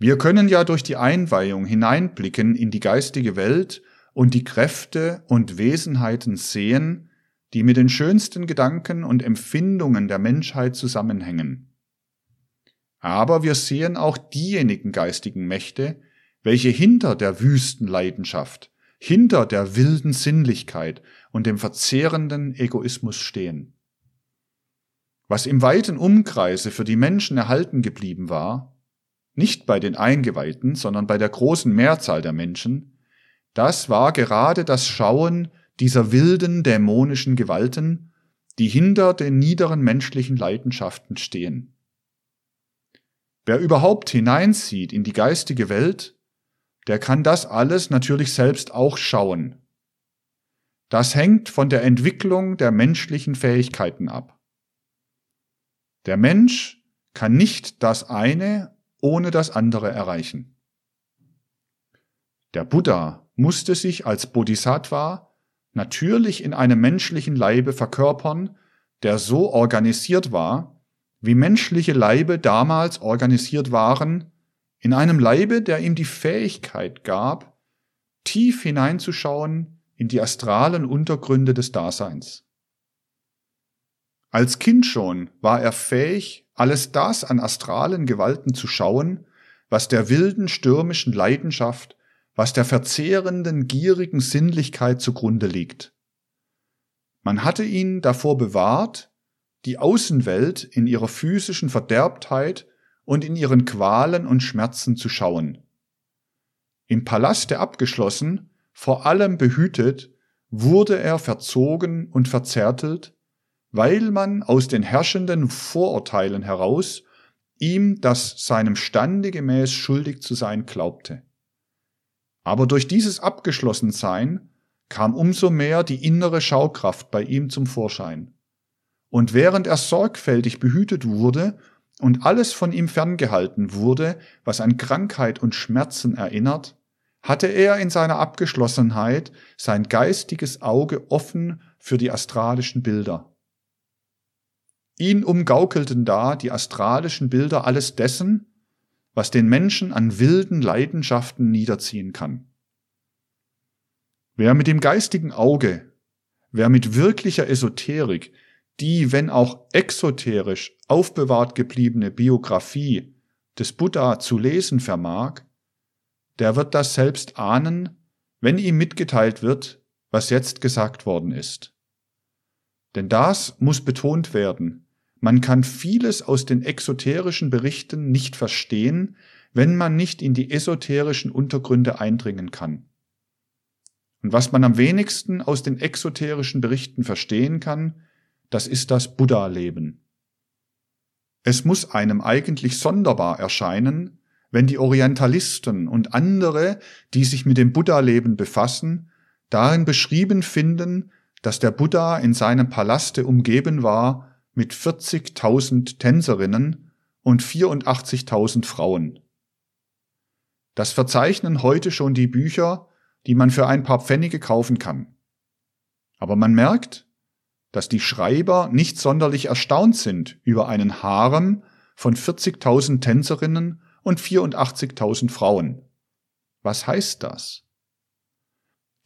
Wir können ja durch die Einweihung hineinblicken in die geistige Welt und die Kräfte und Wesenheiten sehen, die mit den schönsten Gedanken und Empfindungen der Menschheit zusammenhängen. Aber wir sehen auch diejenigen geistigen Mächte, welche hinter der wüsten Leidenschaft, hinter der wilden Sinnlichkeit und dem verzehrenden Egoismus stehen. Was im weiten Umkreise für die Menschen erhalten geblieben war, nicht bei den Eingeweihten, sondern bei der großen Mehrzahl der Menschen, das war gerade das Schauen dieser wilden dämonischen Gewalten, die hinter den niederen menschlichen Leidenschaften stehen. Wer überhaupt hineinsieht in die geistige Welt, der kann das alles natürlich selbst auch schauen. Das hängt von der Entwicklung der menschlichen Fähigkeiten ab. Der Mensch kann nicht das eine ohne das andere erreichen. Der Buddha musste sich als Bodhisattva natürlich in einem menschlichen Leibe verkörpern, der so organisiert war, wie menschliche Leibe damals organisiert waren, in einem Leibe, der ihm die Fähigkeit gab, tief hineinzuschauen in die astralen Untergründe des Daseins. Als Kind schon war er fähig, alles das an astralen Gewalten zu schauen, was der wilden stürmischen Leidenschaft, was der verzehrenden gierigen Sinnlichkeit zugrunde liegt. Man hatte ihn davor bewahrt, die Außenwelt in ihrer physischen Verderbtheit und in ihren Qualen und Schmerzen zu schauen. Im Palaste abgeschlossen, vor allem behütet, wurde er verzogen und verzärtelt, weil man aus den herrschenden Vorurteilen heraus ihm das seinem Stande gemäß schuldig zu sein glaubte. Aber durch dieses Abgeschlossensein kam umso mehr die innere Schaukraft bei ihm zum Vorschein. Und während er sorgfältig behütet wurde und alles von ihm ferngehalten wurde, was an Krankheit und Schmerzen erinnert, hatte er in seiner Abgeschlossenheit sein geistiges Auge offen für die astralischen Bilder. Ihn umgaukelten da die astralischen Bilder alles dessen, was den Menschen an wilden Leidenschaften niederziehen kann. Wer mit dem geistigen Auge, wer mit wirklicher Esoterik die, wenn auch exoterisch aufbewahrt gebliebene Biografie des Buddha zu lesen vermag, der wird das selbst ahnen, wenn ihm mitgeteilt wird, was jetzt gesagt worden ist. Denn das muss betont werden, man kann vieles aus den exoterischen Berichten nicht verstehen, wenn man nicht in die esoterischen Untergründe eindringen kann. Und was man am wenigsten aus den exoterischen Berichten verstehen kann, das ist das Buddha-Leben. Es muss einem eigentlich sonderbar erscheinen, wenn die Orientalisten und andere, die sich mit dem Buddha-Leben befassen, darin beschrieben finden, dass der Buddha in seinem Palaste umgeben war mit 40.000 Tänzerinnen und 84.000 Frauen. Das verzeichnen heute schon die Bücher, die man für ein paar Pfennige kaufen kann. Aber man merkt, dass die Schreiber nicht sonderlich erstaunt sind über einen Harem von 40.000 Tänzerinnen und 84.000 Frauen. Was heißt das?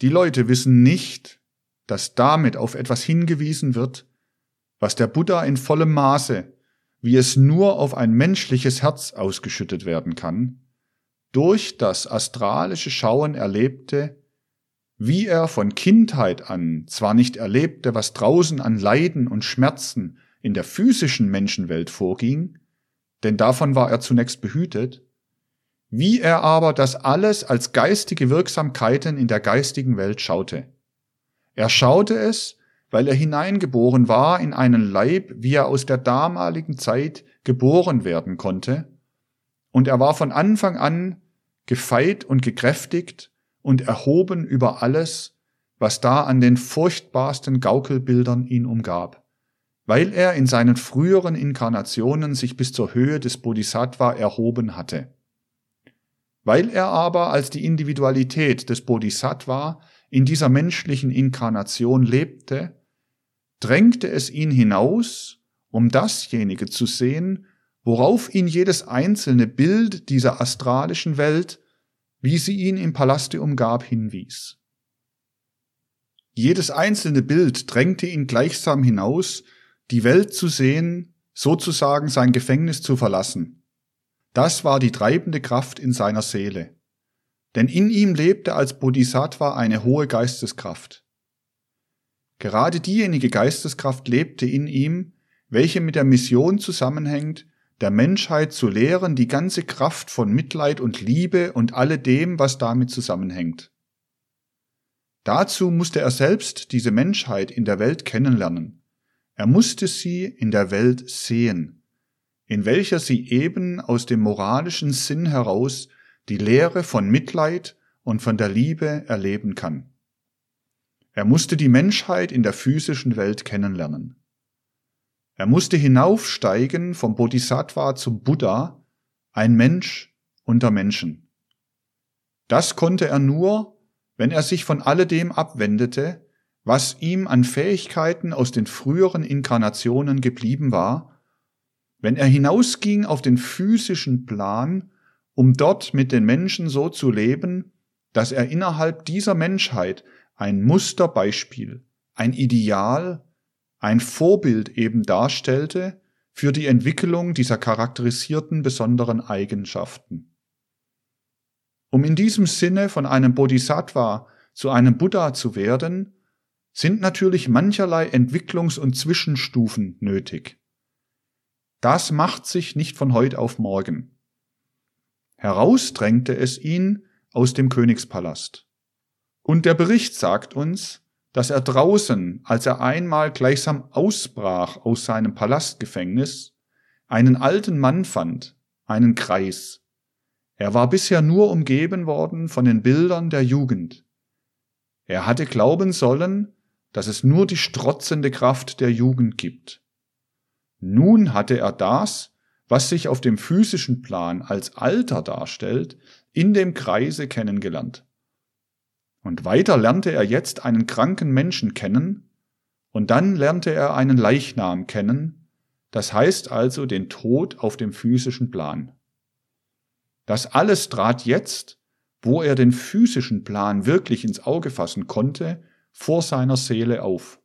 Die Leute wissen nicht, dass damit auf etwas hingewiesen wird, was der Buddha in vollem Maße, wie es nur auf ein menschliches Herz ausgeschüttet werden kann, durch das astralische Schauen erlebte, wie er von Kindheit an zwar nicht erlebte, was draußen an Leiden und Schmerzen in der physischen Menschenwelt vorging, denn davon war er zunächst behütet, wie er aber das alles als geistige Wirksamkeiten in der geistigen Welt schaute. Er schaute es, weil er hineingeboren war in einen Leib, wie er aus der damaligen Zeit geboren werden konnte, und er war von Anfang an gefeit und gekräftigt und erhoben über alles, was da an den furchtbarsten Gaukelbildern ihn umgab, weil er in seinen früheren Inkarnationen sich bis zur Höhe des Bodhisattva erhoben hatte. Weil er aber als die Individualität des Bodhisattva in dieser menschlichen Inkarnation lebte, drängte es ihn hinaus, um dasjenige zu sehen, worauf ihn jedes einzelne Bild dieser astralischen Welt wie sie ihn im Palaste umgab, hinwies. Jedes einzelne Bild drängte ihn gleichsam hinaus, die Welt zu sehen, sozusagen sein Gefängnis zu verlassen. Das war die treibende Kraft in seiner Seele. Denn in ihm lebte als Bodhisattva eine hohe Geisteskraft. Gerade diejenige Geisteskraft lebte in ihm, welche mit der Mission zusammenhängt, der Menschheit zu lehren die ganze Kraft von Mitleid und Liebe und alledem, was damit zusammenhängt. Dazu musste er selbst diese Menschheit in der Welt kennenlernen. Er musste sie in der Welt sehen, in welcher sie eben aus dem moralischen Sinn heraus die Lehre von Mitleid und von der Liebe erleben kann. Er musste die Menschheit in der physischen Welt kennenlernen. Er musste hinaufsteigen vom Bodhisattva zum Buddha, ein Mensch unter Menschen. Das konnte er nur, wenn er sich von alledem abwendete, was ihm an Fähigkeiten aus den früheren Inkarnationen geblieben war, wenn er hinausging auf den physischen Plan, um dort mit den Menschen so zu leben, dass er innerhalb dieser Menschheit ein Musterbeispiel, ein Ideal, ein Vorbild eben darstellte für die Entwicklung dieser charakterisierten besonderen Eigenschaften. Um in diesem Sinne von einem Bodhisattva zu einem Buddha zu werden, sind natürlich mancherlei Entwicklungs- und Zwischenstufen nötig. Das macht sich nicht von heute auf morgen. Herausdrängte es ihn aus dem Königspalast. Und der Bericht sagt uns, dass er draußen, als er einmal gleichsam ausbrach aus seinem Palastgefängnis, einen alten Mann fand, einen Kreis. Er war bisher nur umgeben worden von den Bildern der Jugend. Er hatte glauben sollen, dass es nur die strotzende Kraft der Jugend gibt. Nun hatte er das, was sich auf dem physischen Plan als Alter darstellt, in dem Kreise kennengelernt. Und weiter lernte er jetzt einen kranken Menschen kennen, und dann lernte er einen Leichnam kennen, das heißt also den Tod auf dem physischen Plan. Das alles trat jetzt, wo er den physischen Plan wirklich ins Auge fassen konnte, vor seiner Seele auf.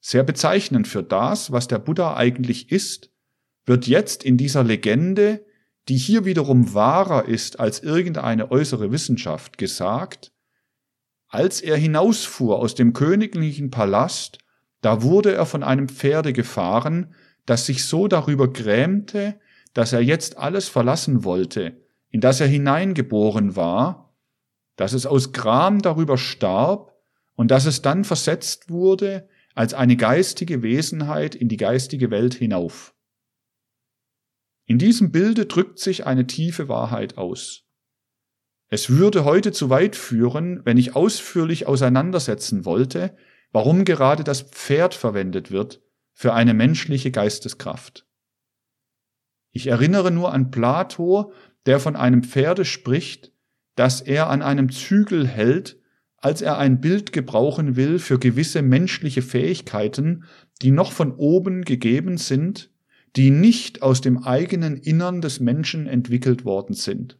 Sehr bezeichnend für das, was der Buddha eigentlich ist, wird jetzt in dieser Legende die hier wiederum wahrer ist als irgendeine äußere Wissenschaft, gesagt, als er hinausfuhr aus dem königlichen Palast, da wurde er von einem Pferde gefahren, das sich so darüber grämte, dass er jetzt alles verlassen wollte, in das er hineingeboren war, dass es aus Gram darüber starb und dass es dann versetzt wurde als eine geistige Wesenheit in die geistige Welt hinauf. In diesem Bilde drückt sich eine tiefe Wahrheit aus. Es würde heute zu weit führen, wenn ich ausführlich auseinandersetzen wollte, warum gerade das Pferd verwendet wird für eine menschliche Geisteskraft. Ich erinnere nur an Plato, der von einem Pferde spricht, das er an einem Zügel hält, als er ein Bild gebrauchen will für gewisse menschliche Fähigkeiten, die noch von oben gegeben sind, die nicht aus dem eigenen Innern des Menschen entwickelt worden sind.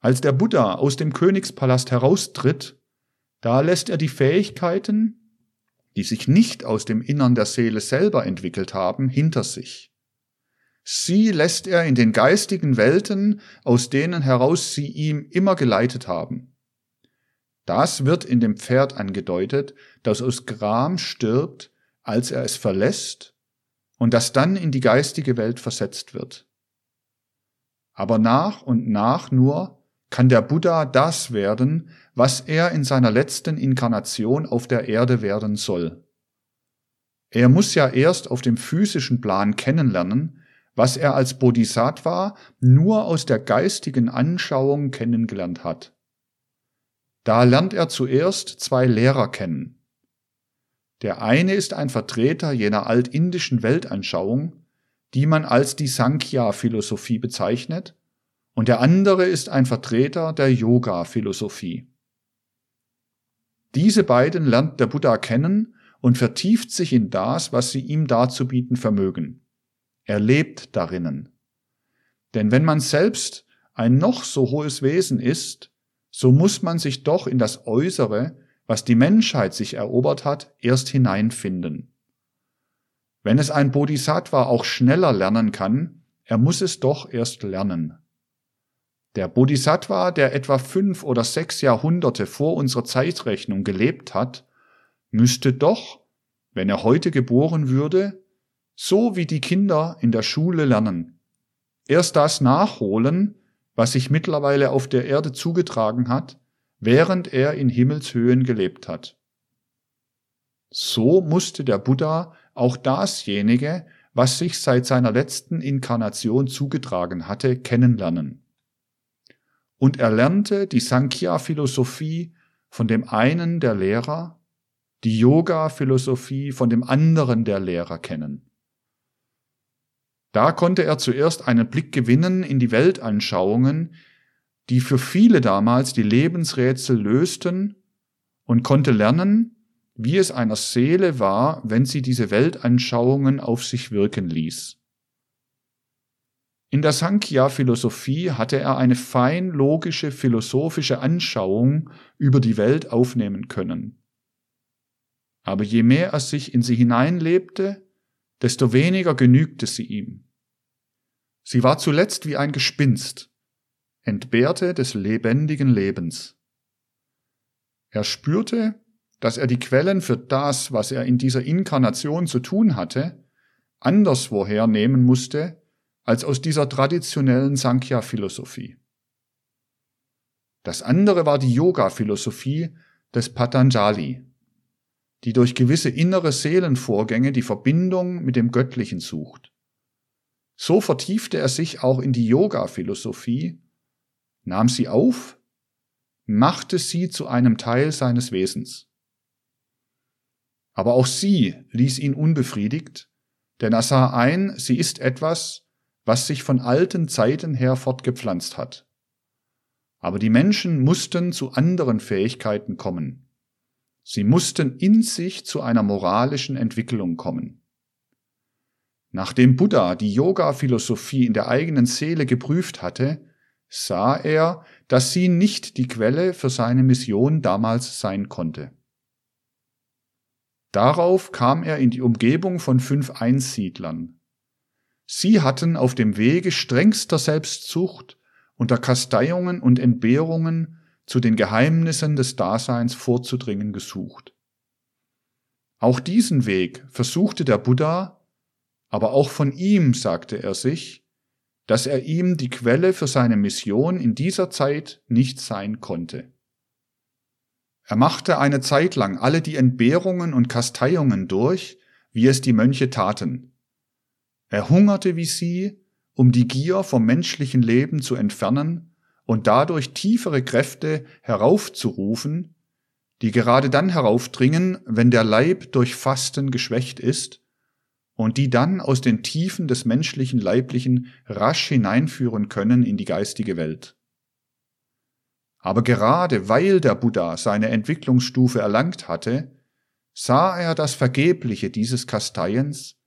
Als der Buddha aus dem Königspalast heraustritt, da lässt er die Fähigkeiten, die sich nicht aus dem Innern der Seele selber entwickelt haben, hinter sich. Sie lässt er in den geistigen Welten, aus denen heraus sie ihm immer geleitet haben. Das wird in dem Pferd angedeutet, das aus Gram stirbt, als er es verlässt und das dann in die geistige Welt versetzt wird. Aber nach und nach nur kann der Buddha das werden, was er in seiner letzten Inkarnation auf der Erde werden soll. Er muss ja erst auf dem physischen Plan kennenlernen, was er als Bodhisattva nur aus der geistigen Anschauung kennengelernt hat. Da lernt er zuerst zwei Lehrer kennen. Der eine ist ein Vertreter jener altindischen Weltanschauung, die man als die Sankhya-Philosophie bezeichnet, und der andere ist ein Vertreter der Yoga-Philosophie. Diese beiden lernt der Buddha kennen und vertieft sich in das, was sie ihm darzubieten vermögen. Er lebt darinnen. Denn wenn man selbst ein noch so hohes Wesen ist, so muss man sich doch in das Äußere, was die Menschheit sich erobert hat, erst hineinfinden. Wenn es ein Bodhisattva auch schneller lernen kann, er muss es doch erst lernen. Der Bodhisattva, der etwa fünf oder sechs Jahrhunderte vor unserer Zeitrechnung gelebt hat, müsste doch, wenn er heute geboren würde, so wie die Kinder in der Schule lernen, erst das nachholen, was sich mittlerweile auf der Erde zugetragen hat, während er in Himmelshöhen gelebt hat. So musste der Buddha auch dasjenige, was sich seit seiner letzten Inkarnation zugetragen hatte, kennenlernen und er lernte die Sankhya-Philosophie von dem einen der Lehrer, die Yoga-Philosophie von dem anderen der Lehrer kennen. Da konnte er zuerst einen Blick gewinnen in die Weltanschauungen, die für viele damals die Lebensrätsel lösten, und konnte lernen, wie es einer Seele war, wenn sie diese Weltanschauungen auf sich wirken ließ. In der Sankhya-Philosophie hatte er eine fein logische philosophische Anschauung über die Welt aufnehmen können. Aber je mehr er sich in sie hineinlebte, desto weniger genügte sie ihm. Sie war zuletzt wie ein Gespinst, entbehrte des lebendigen Lebens. Er spürte, dass er die Quellen für das, was er in dieser Inkarnation zu tun hatte, anderswoher nehmen musste, als aus dieser traditionellen Sankhya-Philosophie. Das andere war die Yoga-Philosophie des Patanjali, die durch gewisse innere Seelenvorgänge die Verbindung mit dem Göttlichen sucht. So vertiefte er sich auch in die Yoga-Philosophie, nahm sie auf, machte sie zu einem Teil seines Wesens. Aber auch sie ließ ihn unbefriedigt, denn er sah ein, sie ist etwas, was sich von alten Zeiten her fortgepflanzt hat. Aber die Menschen mussten zu anderen Fähigkeiten kommen. Sie mussten in sich zu einer moralischen Entwicklung kommen. Nachdem Buddha die Yoga-Philosophie in der eigenen Seele geprüft hatte, sah er, dass sie nicht die Quelle für seine Mission damals sein konnte. Darauf kam er in die Umgebung von fünf Einsiedlern, Sie hatten auf dem Wege strengster Selbstzucht unter Kasteiungen und Entbehrungen zu den Geheimnissen des Daseins vorzudringen gesucht. Auch diesen Weg versuchte der Buddha, aber auch von ihm sagte er sich, dass er ihm die Quelle für seine Mission in dieser Zeit nicht sein konnte. Er machte eine Zeit lang alle die Entbehrungen und Kasteiungen durch, wie es die Mönche taten, er hungerte wie sie, um die Gier vom menschlichen Leben zu entfernen und dadurch tiefere Kräfte heraufzurufen, die gerade dann heraufdringen, wenn der Leib durch Fasten geschwächt ist und die dann aus den Tiefen des menschlichen Leiblichen rasch hineinführen können in die geistige Welt. Aber gerade weil der Buddha seine Entwicklungsstufe erlangt hatte, sah er das Vergebliche dieses Kasteiens,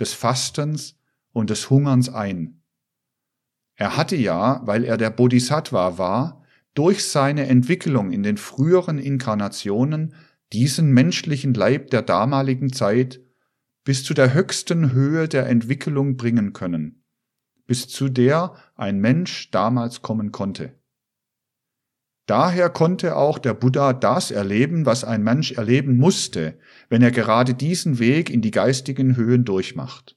des Fastens und des Hungerns ein. Er hatte ja, weil er der Bodhisattva war, durch seine Entwicklung in den früheren Inkarnationen diesen menschlichen Leib der damaligen Zeit bis zu der höchsten Höhe der Entwicklung bringen können, bis zu der ein Mensch damals kommen konnte. Daher konnte auch der Buddha das erleben, was ein Mensch erleben musste, wenn er gerade diesen Weg in die geistigen Höhen durchmacht.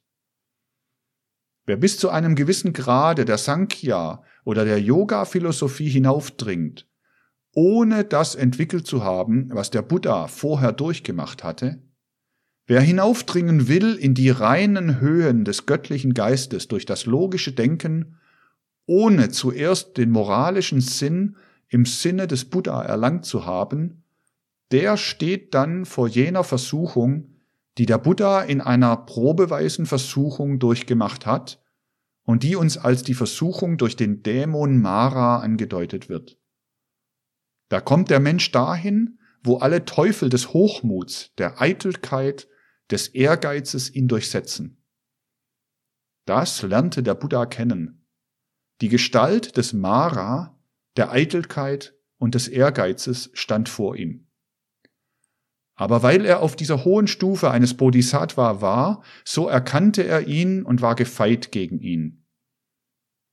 Wer bis zu einem gewissen Grade der Sankhya oder der Yoga-Philosophie hinaufdringt, ohne das entwickelt zu haben, was der Buddha vorher durchgemacht hatte, wer hinaufdringen will in die reinen Höhen des göttlichen Geistes durch das logische Denken, ohne zuerst den moralischen Sinn im Sinne des Buddha erlangt zu haben, der steht dann vor jener Versuchung, die der Buddha in einer probeweisen Versuchung durchgemacht hat und die uns als die Versuchung durch den Dämon Mara angedeutet wird. Da kommt der Mensch dahin, wo alle Teufel des Hochmuts, der Eitelkeit, des Ehrgeizes ihn durchsetzen. Das lernte der Buddha kennen. Die Gestalt des Mara, der Eitelkeit und des Ehrgeizes stand vor ihm. Aber weil er auf dieser hohen Stufe eines Bodhisattva war, so erkannte er ihn und war gefeit gegen ihn.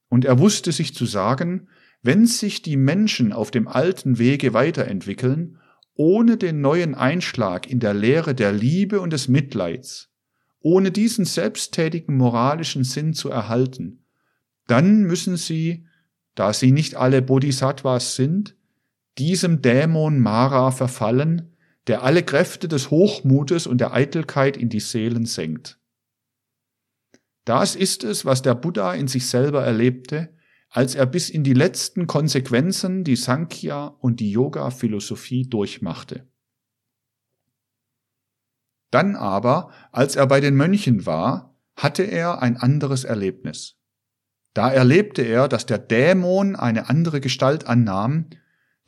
Und er wusste sich zu sagen, wenn sich die Menschen auf dem alten Wege weiterentwickeln, ohne den neuen Einschlag in der Lehre der Liebe und des Mitleids, ohne diesen selbsttätigen moralischen Sinn zu erhalten, dann müssen sie, da sie nicht alle Bodhisattvas sind, diesem Dämon Mara verfallen, der alle Kräfte des Hochmutes und der Eitelkeit in die Seelen senkt. Das ist es, was der Buddha in sich selber erlebte, als er bis in die letzten Konsequenzen die Sankhya und die Yoga-Philosophie durchmachte. Dann aber, als er bei den Mönchen war, hatte er ein anderes Erlebnis. Da erlebte er, dass der Dämon eine andere Gestalt annahm,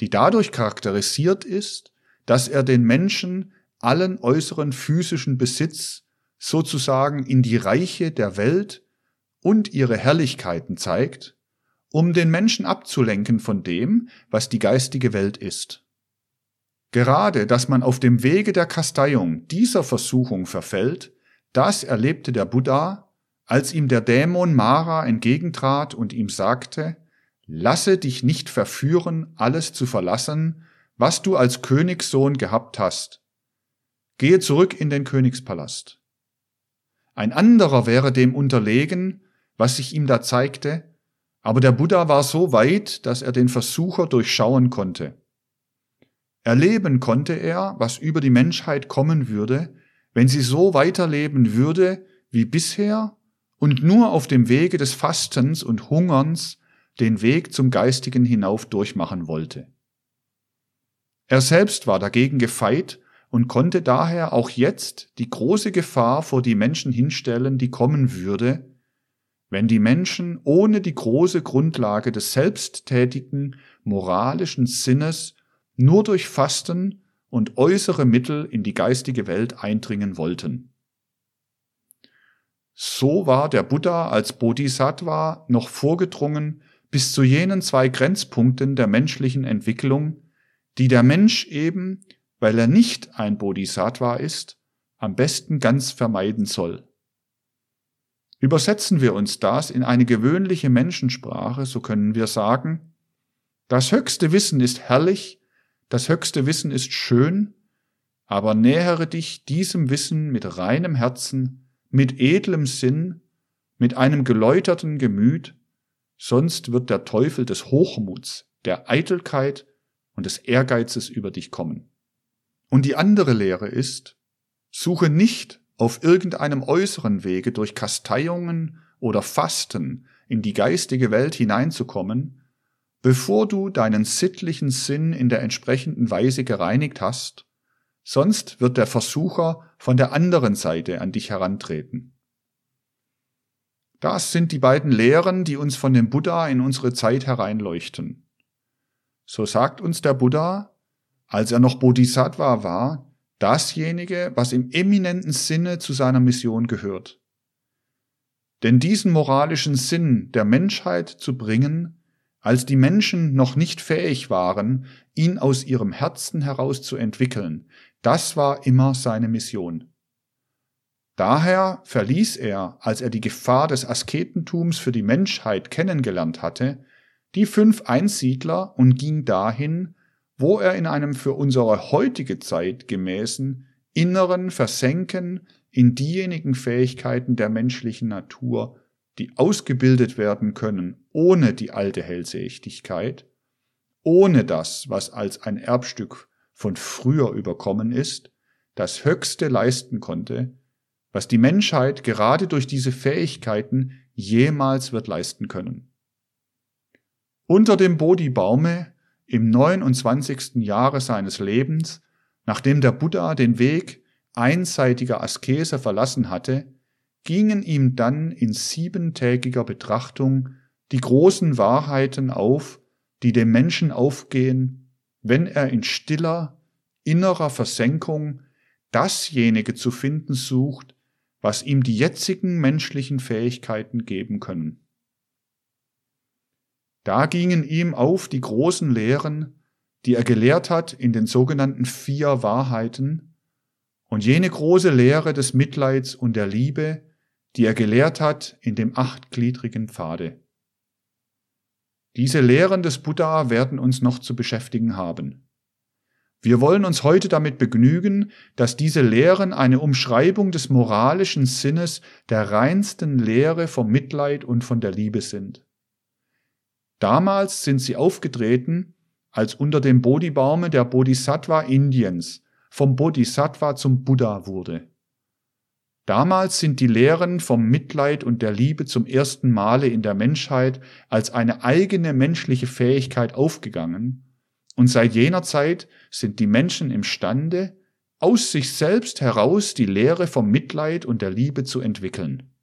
die dadurch charakterisiert ist, dass er den Menschen allen äußeren physischen Besitz sozusagen in die Reiche der Welt und ihre Herrlichkeiten zeigt, um den Menschen abzulenken von dem, was die geistige Welt ist. Gerade, dass man auf dem Wege der Kasteiung dieser Versuchung verfällt, das erlebte der Buddha, als ihm der Dämon Mara entgegentrat und ihm sagte, Lasse dich nicht verführen, alles zu verlassen, was du als Königssohn gehabt hast. Gehe zurück in den Königspalast. Ein anderer wäre dem unterlegen, was sich ihm da zeigte, aber der Buddha war so weit, dass er den Versucher durchschauen konnte. Erleben konnte er, was über die Menschheit kommen würde, wenn sie so weiterleben würde wie bisher und nur auf dem Wege des Fastens und Hungerns den Weg zum Geistigen hinauf durchmachen wollte. Er selbst war dagegen gefeit und konnte daher auch jetzt die große Gefahr vor die Menschen hinstellen, die kommen würde, wenn die Menschen ohne die große Grundlage des selbsttätigen moralischen Sinnes nur durch Fasten und äußere Mittel in die geistige Welt eindringen wollten. So war der Buddha als Bodhisattva noch vorgedrungen bis zu jenen zwei Grenzpunkten der menschlichen Entwicklung, die der Mensch eben, weil er nicht ein Bodhisattva ist, am besten ganz vermeiden soll. Übersetzen wir uns das in eine gewöhnliche Menschensprache, so können wir sagen, das höchste Wissen ist herrlich, das höchste Wissen ist schön, aber nähere dich diesem Wissen mit reinem Herzen, mit edlem Sinn, mit einem geläuterten Gemüt, sonst wird der Teufel des Hochmuts, der Eitelkeit und des Ehrgeizes über dich kommen. Und die andere Lehre ist, suche nicht auf irgendeinem äußeren Wege durch Kasteiungen oder Fasten in die geistige Welt hineinzukommen, bevor du deinen sittlichen Sinn in der entsprechenden Weise gereinigt hast, sonst wird der Versucher von der anderen Seite an dich herantreten. Das sind die beiden Lehren, die uns von dem Buddha in unsere Zeit hereinleuchten. so sagt uns der Buddha, als er noch Bodhisattva war, dasjenige, was im eminenten Sinne zu seiner Mission gehört. Denn diesen moralischen Sinn der Menschheit zu bringen, als die Menschen noch nicht fähig waren, ihn aus ihrem Herzen heraus zu entwickeln, das war immer seine Mission. Daher verließ er, als er die Gefahr des Asketentums für die Menschheit kennengelernt hatte, die fünf Einsiedler und ging dahin, wo er in einem für unsere heutige Zeit gemäßen inneren Versenken in diejenigen Fähigkeiten der menschlichen Natur, die ausgebildet werden können ohne die alte Hellsichtigkeit, ohne das, was als ein Erbstück von früher überkommen ist, das Höchste leisten konnte, was die Menschheit gerade durch diese Fähigkeiten jemals wird leisten können. Unter dem Bodhi-Baume im 29. Jahre seines Lebens, nachdem der Buddha den Weg einseitiger Askese verlassen hatte, gingen ihm dann in siebentägiger Betrachtung die großen Wahrheiten auf, die dem Menschen aufgehen, wenn er in stiller, innerer Versenkung dasjenige zu finden sucht, was ihm die jetzigen menschlichen Fähigkeiten geben können. Da gingen ihm auf die großen Lehren, die er gelehrt hat in den sogenannten vier Wahrheiten, und jene große Lehre des Mitleids und der Liebe, die er gelehrt hat in dem achtgliedrigen Pfade. Diese Lehren des Buddha werden uns noch zu beschäftigen haben. Wir wollen uns heute damit begnügen, dass diese Lehren eine Umschreibung des moralischen Sinnes der reinsten Lehre vom Mitleid und von der Liebe sind. Damals sind sie aufgetreten, als unter dem Bodhibaume der Bodhisattva Indiens vom Bodhisattva zum Buddha wurde. Damals sind die Lehren vom Mitleid und der Liebe zum ersten Male in der Menschheit als eine eigene menschliche Fähigkeit aufgegangen, und seit jener Zeit sind die Menschen imstande, aus sich selbst heraus die Lehre vom Mitleid und der Liebe zu entwickeln.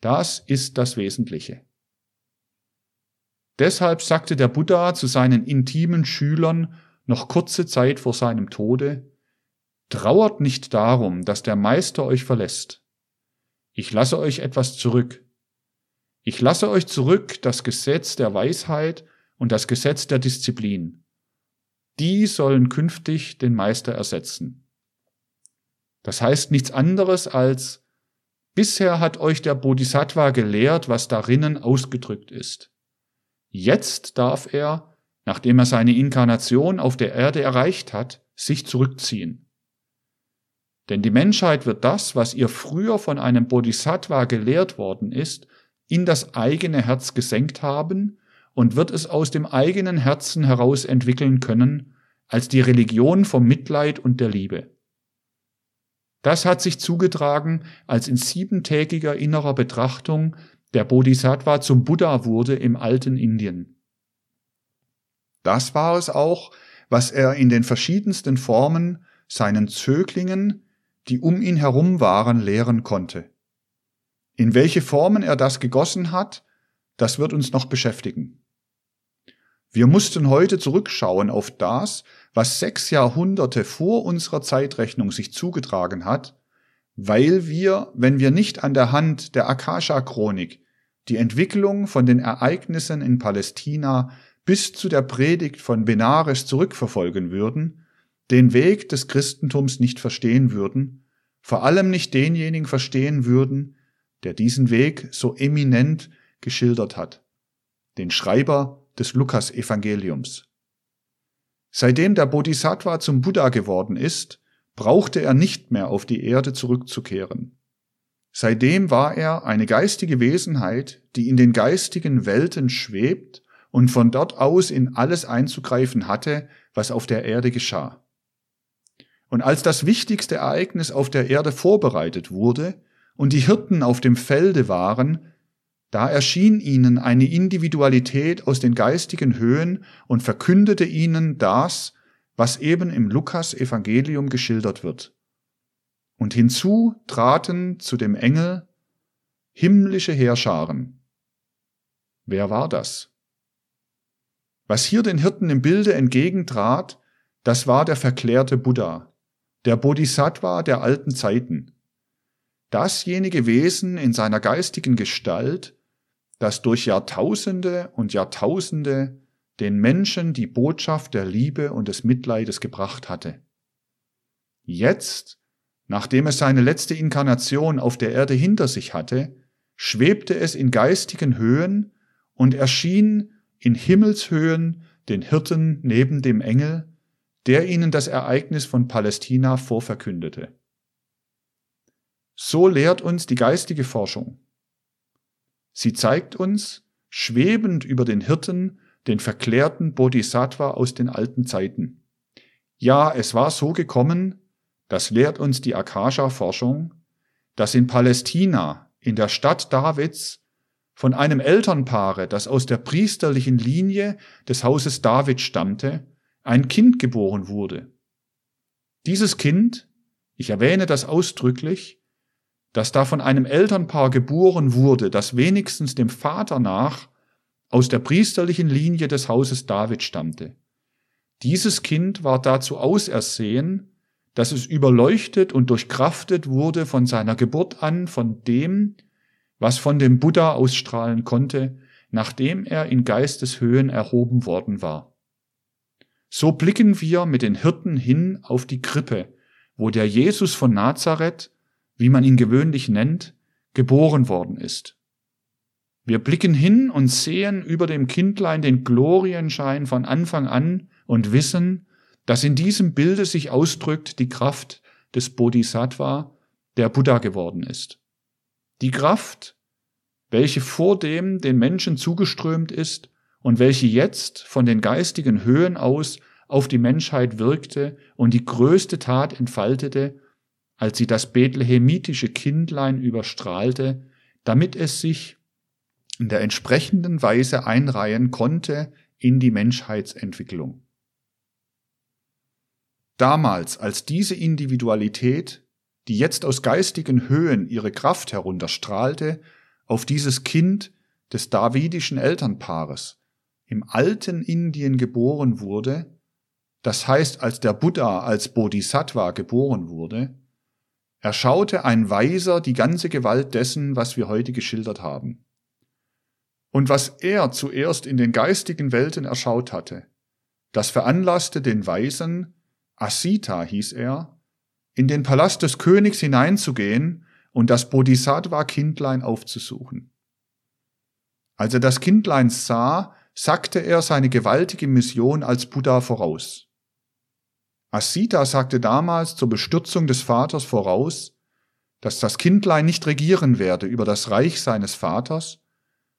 Das ist das Wesentliche. Deshalb sagte der Buddha zu seinen intimen Schülern noch kurze Zeit vor seinem Tode, Trauert nicht darum, dass der Meister euch verlässt. Ich lasse euch etwas zurück. Ich lasse euch zurück das Gesetz der Weisheit und das Gesetz der Disziplin. Die sollen künftig den Meister ersetzen. Das heißt nichts anderes als, bisher hat euch der Bodhisattva gelehrt, was darinnen ausgedrückt ist. Jetzt darf er, nachdem er seine Inkarnation auf der Erde erreicht hat, sich zurückziehen. Denn die Menschheit wird das, was ihr früher von einem Bodhisattva gelehrt worden ist, in das eigene Herz gesenkt haben und wird es aus dem eigenen Herzen heraus entwickeln können, als die Religion vom Mitleid und der Liebe. Das hat sich zugetragen, als in siebentägiger innerer Betrachtung der Bodhisattva zum Buddha wurde im alten Indien. Das war es auch, was er in den verschiedensten Formen seinen Zöglingen die um ihn herum waren, lehren konnte. In welche Formen er das gegossen hat, das wird uns noch beschäftigen. Wir mussten heute zurückschauen auf das, was sechs Jahrhunderte vor unserer Zeitrechnung sich zugetragen hat, weil wir, wenn wir nicht an der Hand der Akasha-Chronik die Entwicklung von den Ereignissen in Palästina bis zu der Predigt von Benares zurückverfolgen würden, den Weg des Christentums nicht verstehen würden, vor allem nicht denjenigen verstehen würden, der diesen Weg so eminent geschildert hat, den Schreiber des Lukas-Evangeliums. Seitdem der Bodhisattva zum Buddha geworden ist, brauchte er nicht mehr auf die Erde zurückzukehren. Seitdem war er eine geistige Wesenheit, die in den geistigen Welten schwebt und von dort aus in alles einzugreifen hatte, was auf der Erde geschah. Und als das wichtigste Ereignis auf der Erde vorbereitet wurde und die Hirten auf dem Felde waren, da erschien ihnen eine Individualität aus den geistigen Höhen und verkündete ihnen das, was eben im Lukas Evangelium geschildert wird. Und hinzu traten zu dem Engel himmlische Heerscharen. Wer war das? Was hier den Hirten im Bilde entgegentrat, das war der verklärte Buddha, der Bodhisattva der alten Zeiten. Dasjenige Wesen in seiner geistigen Gestalt, das durch Jahrtausende und Jahrtausende den Menschen die Botschaft der Liebe und des Mitleides gebracht hatte. Jetzt, nachdem es seine letzte Inkarnation auf der Erde hinter sich hatte, schwebte es in geistigen Höhen und erschien in Himmelshöhen den Hirten neben dem Engel, der ihnen das Ereignis von Palästina vorverkündete. So lehrt uns die geistige Forschung. Sie zeigt uns, schwebend über den Hirten, den verklärten Bodhisattva aus den alten Zeiten. Ja, es war so gekommen, das lehrt uns die Akasha-Forschung, dass in Palästina, in der Stadt Davids, von einem Elternpaare, das aus der priesterlichen Linie des Hauses David stammte, ein Kind geboren wurde. Dieses Kind, ich erwähne das ausdrücklich, das da von einem Elternpaar geboren wurde, das wenigstens dem Vater nach aus der priesterlichen Linie des Hauses David stammte. Dieses Kind war dazu ausersehen, dass es überleuchtet und durchkraftet wurde von seiner Geburt an von dem, was von dem Buddha ausstrahlen konnte, nachdem er in Geisteshöhen erhoben worden war. So blicken wir mit den Hirten hin auf die Krippe, wo der Jesus von Nazareth, wie man ihn gewöhnlich nennt, geboren worden ist. Wir blicken hin und sehen über dem Kindlein den Glorienschein von Anfang an und wissen, dass in diesem Bilde sich ausdrückt die Kraft des Bodhisattva, der Buddha geworden ist. Die Kraft, welche vor dem den Menschen zugeströmt ist und welche jetzt von den geistigen Höhen aus auf die Menschheit wirkte und die größte Tat entfaltete, als sie das bethlehemitische Kindlein überstrahlte, damit es sich in der entsprechenden Weise einreihen konnte in die Menschheitsentwicklung. Damals, als diese Individualität, die jetzt aus geistigen Höhen ihre Kraft herunterstrahlte, auf dieses Kind des davidischen Elternpaares im alten Indien geboren wurde, das heißt als der Buddha als Bodhisattva geboren wurde, erschaute ein Weiser die ganze Gewalt dessen, was wir heute geschildert haben. Und was er zuerst in den geistigen Welten erschaut hatte, das veranlasste den Weisen, Asita hieß er, in den Palast des Königs hineinzugehen und das Bodhisattva-Kindlein aufzusuchen. Als er das Kindlein sah, sagte er seine gewaltige Mission als Buddha voraus. Asita sagte damals zur Bestürzung des Vaters voraus, dass das Kindlein nicht regieren werde über das Reich seines Vaters,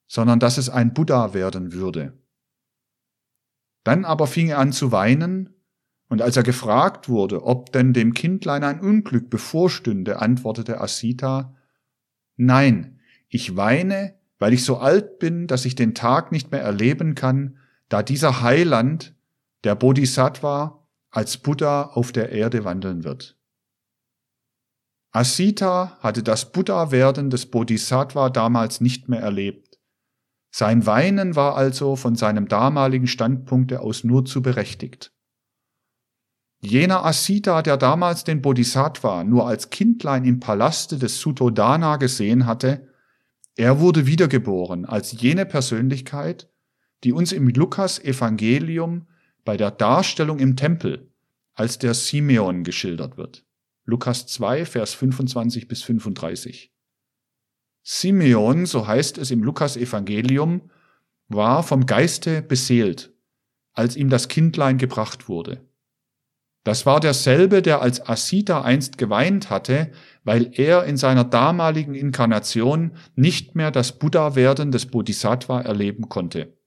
sondern dass es ein Buddha werden würde. Dann aber fing er an zu weinen und als er gefragt wurde, ob denn dem Kindlein ein Unglück bevorstünde, antwortete Asita, Nein, ich weine, weil ich so alt bin, dass ich den Tag nicht mehr erleben kann, da dieser Heiland, der Bodhisattva, als Buddha auf der Erde wandeln wird. Asita hatte das Buddha-Werden des Bodhisattva damals nicht mehr erlebt. Sein Weinen war also von seinem damaligen Standpunkte aus nur zu berechtigt. Jener Asita, der damals den Bodhisattva nur als Kindlein im Palaste des Suttodana gesehen hatte, er wurde wiedergeboren als jene Persönlichkeit, die uns im Lukas Evangelium bei der Darstellung im Tempel als der Simeon geschildert wird. Lukas 2, Vers 25 bis 35. Simeon, so heißt es im Lukas Evangelium, war vom Geiste beseelt, als ihm das Kindlein gebracht wurde. Das war derselbe, der als Asita einst geweint hatte, weil er in seiner damaligen Inkarnation nicht mehr das Buddha-Werden des Bodhisattva erleben konnte.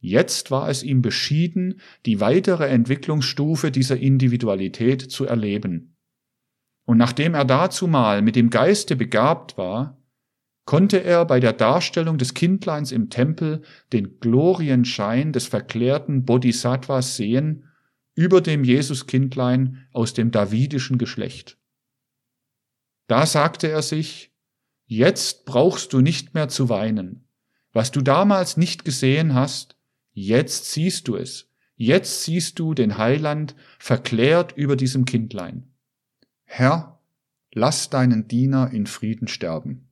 Jetzt war es ihm beschieden, die weitere Entwicklungsstufe dieser Individualität zu erleben. Und nachdem er dazumal mit dem Geiste begabt war, konnte er bei der Darstellung des Kindleins im Tempel den Glorienschein des verklärten Bodhisattvas sehen über dem Jesuskindlein aus dem davidischen Geschlecht. Da sagte er sich, jetzt brauchst du nicht mehr zu weinen. Was du damals nicht gesehen hast, Jetzt siehst du es. Jetzt siehst du den Heiland verklärt über diesem Kindlein. Herr, lass deinen Diener in Frieden sterben.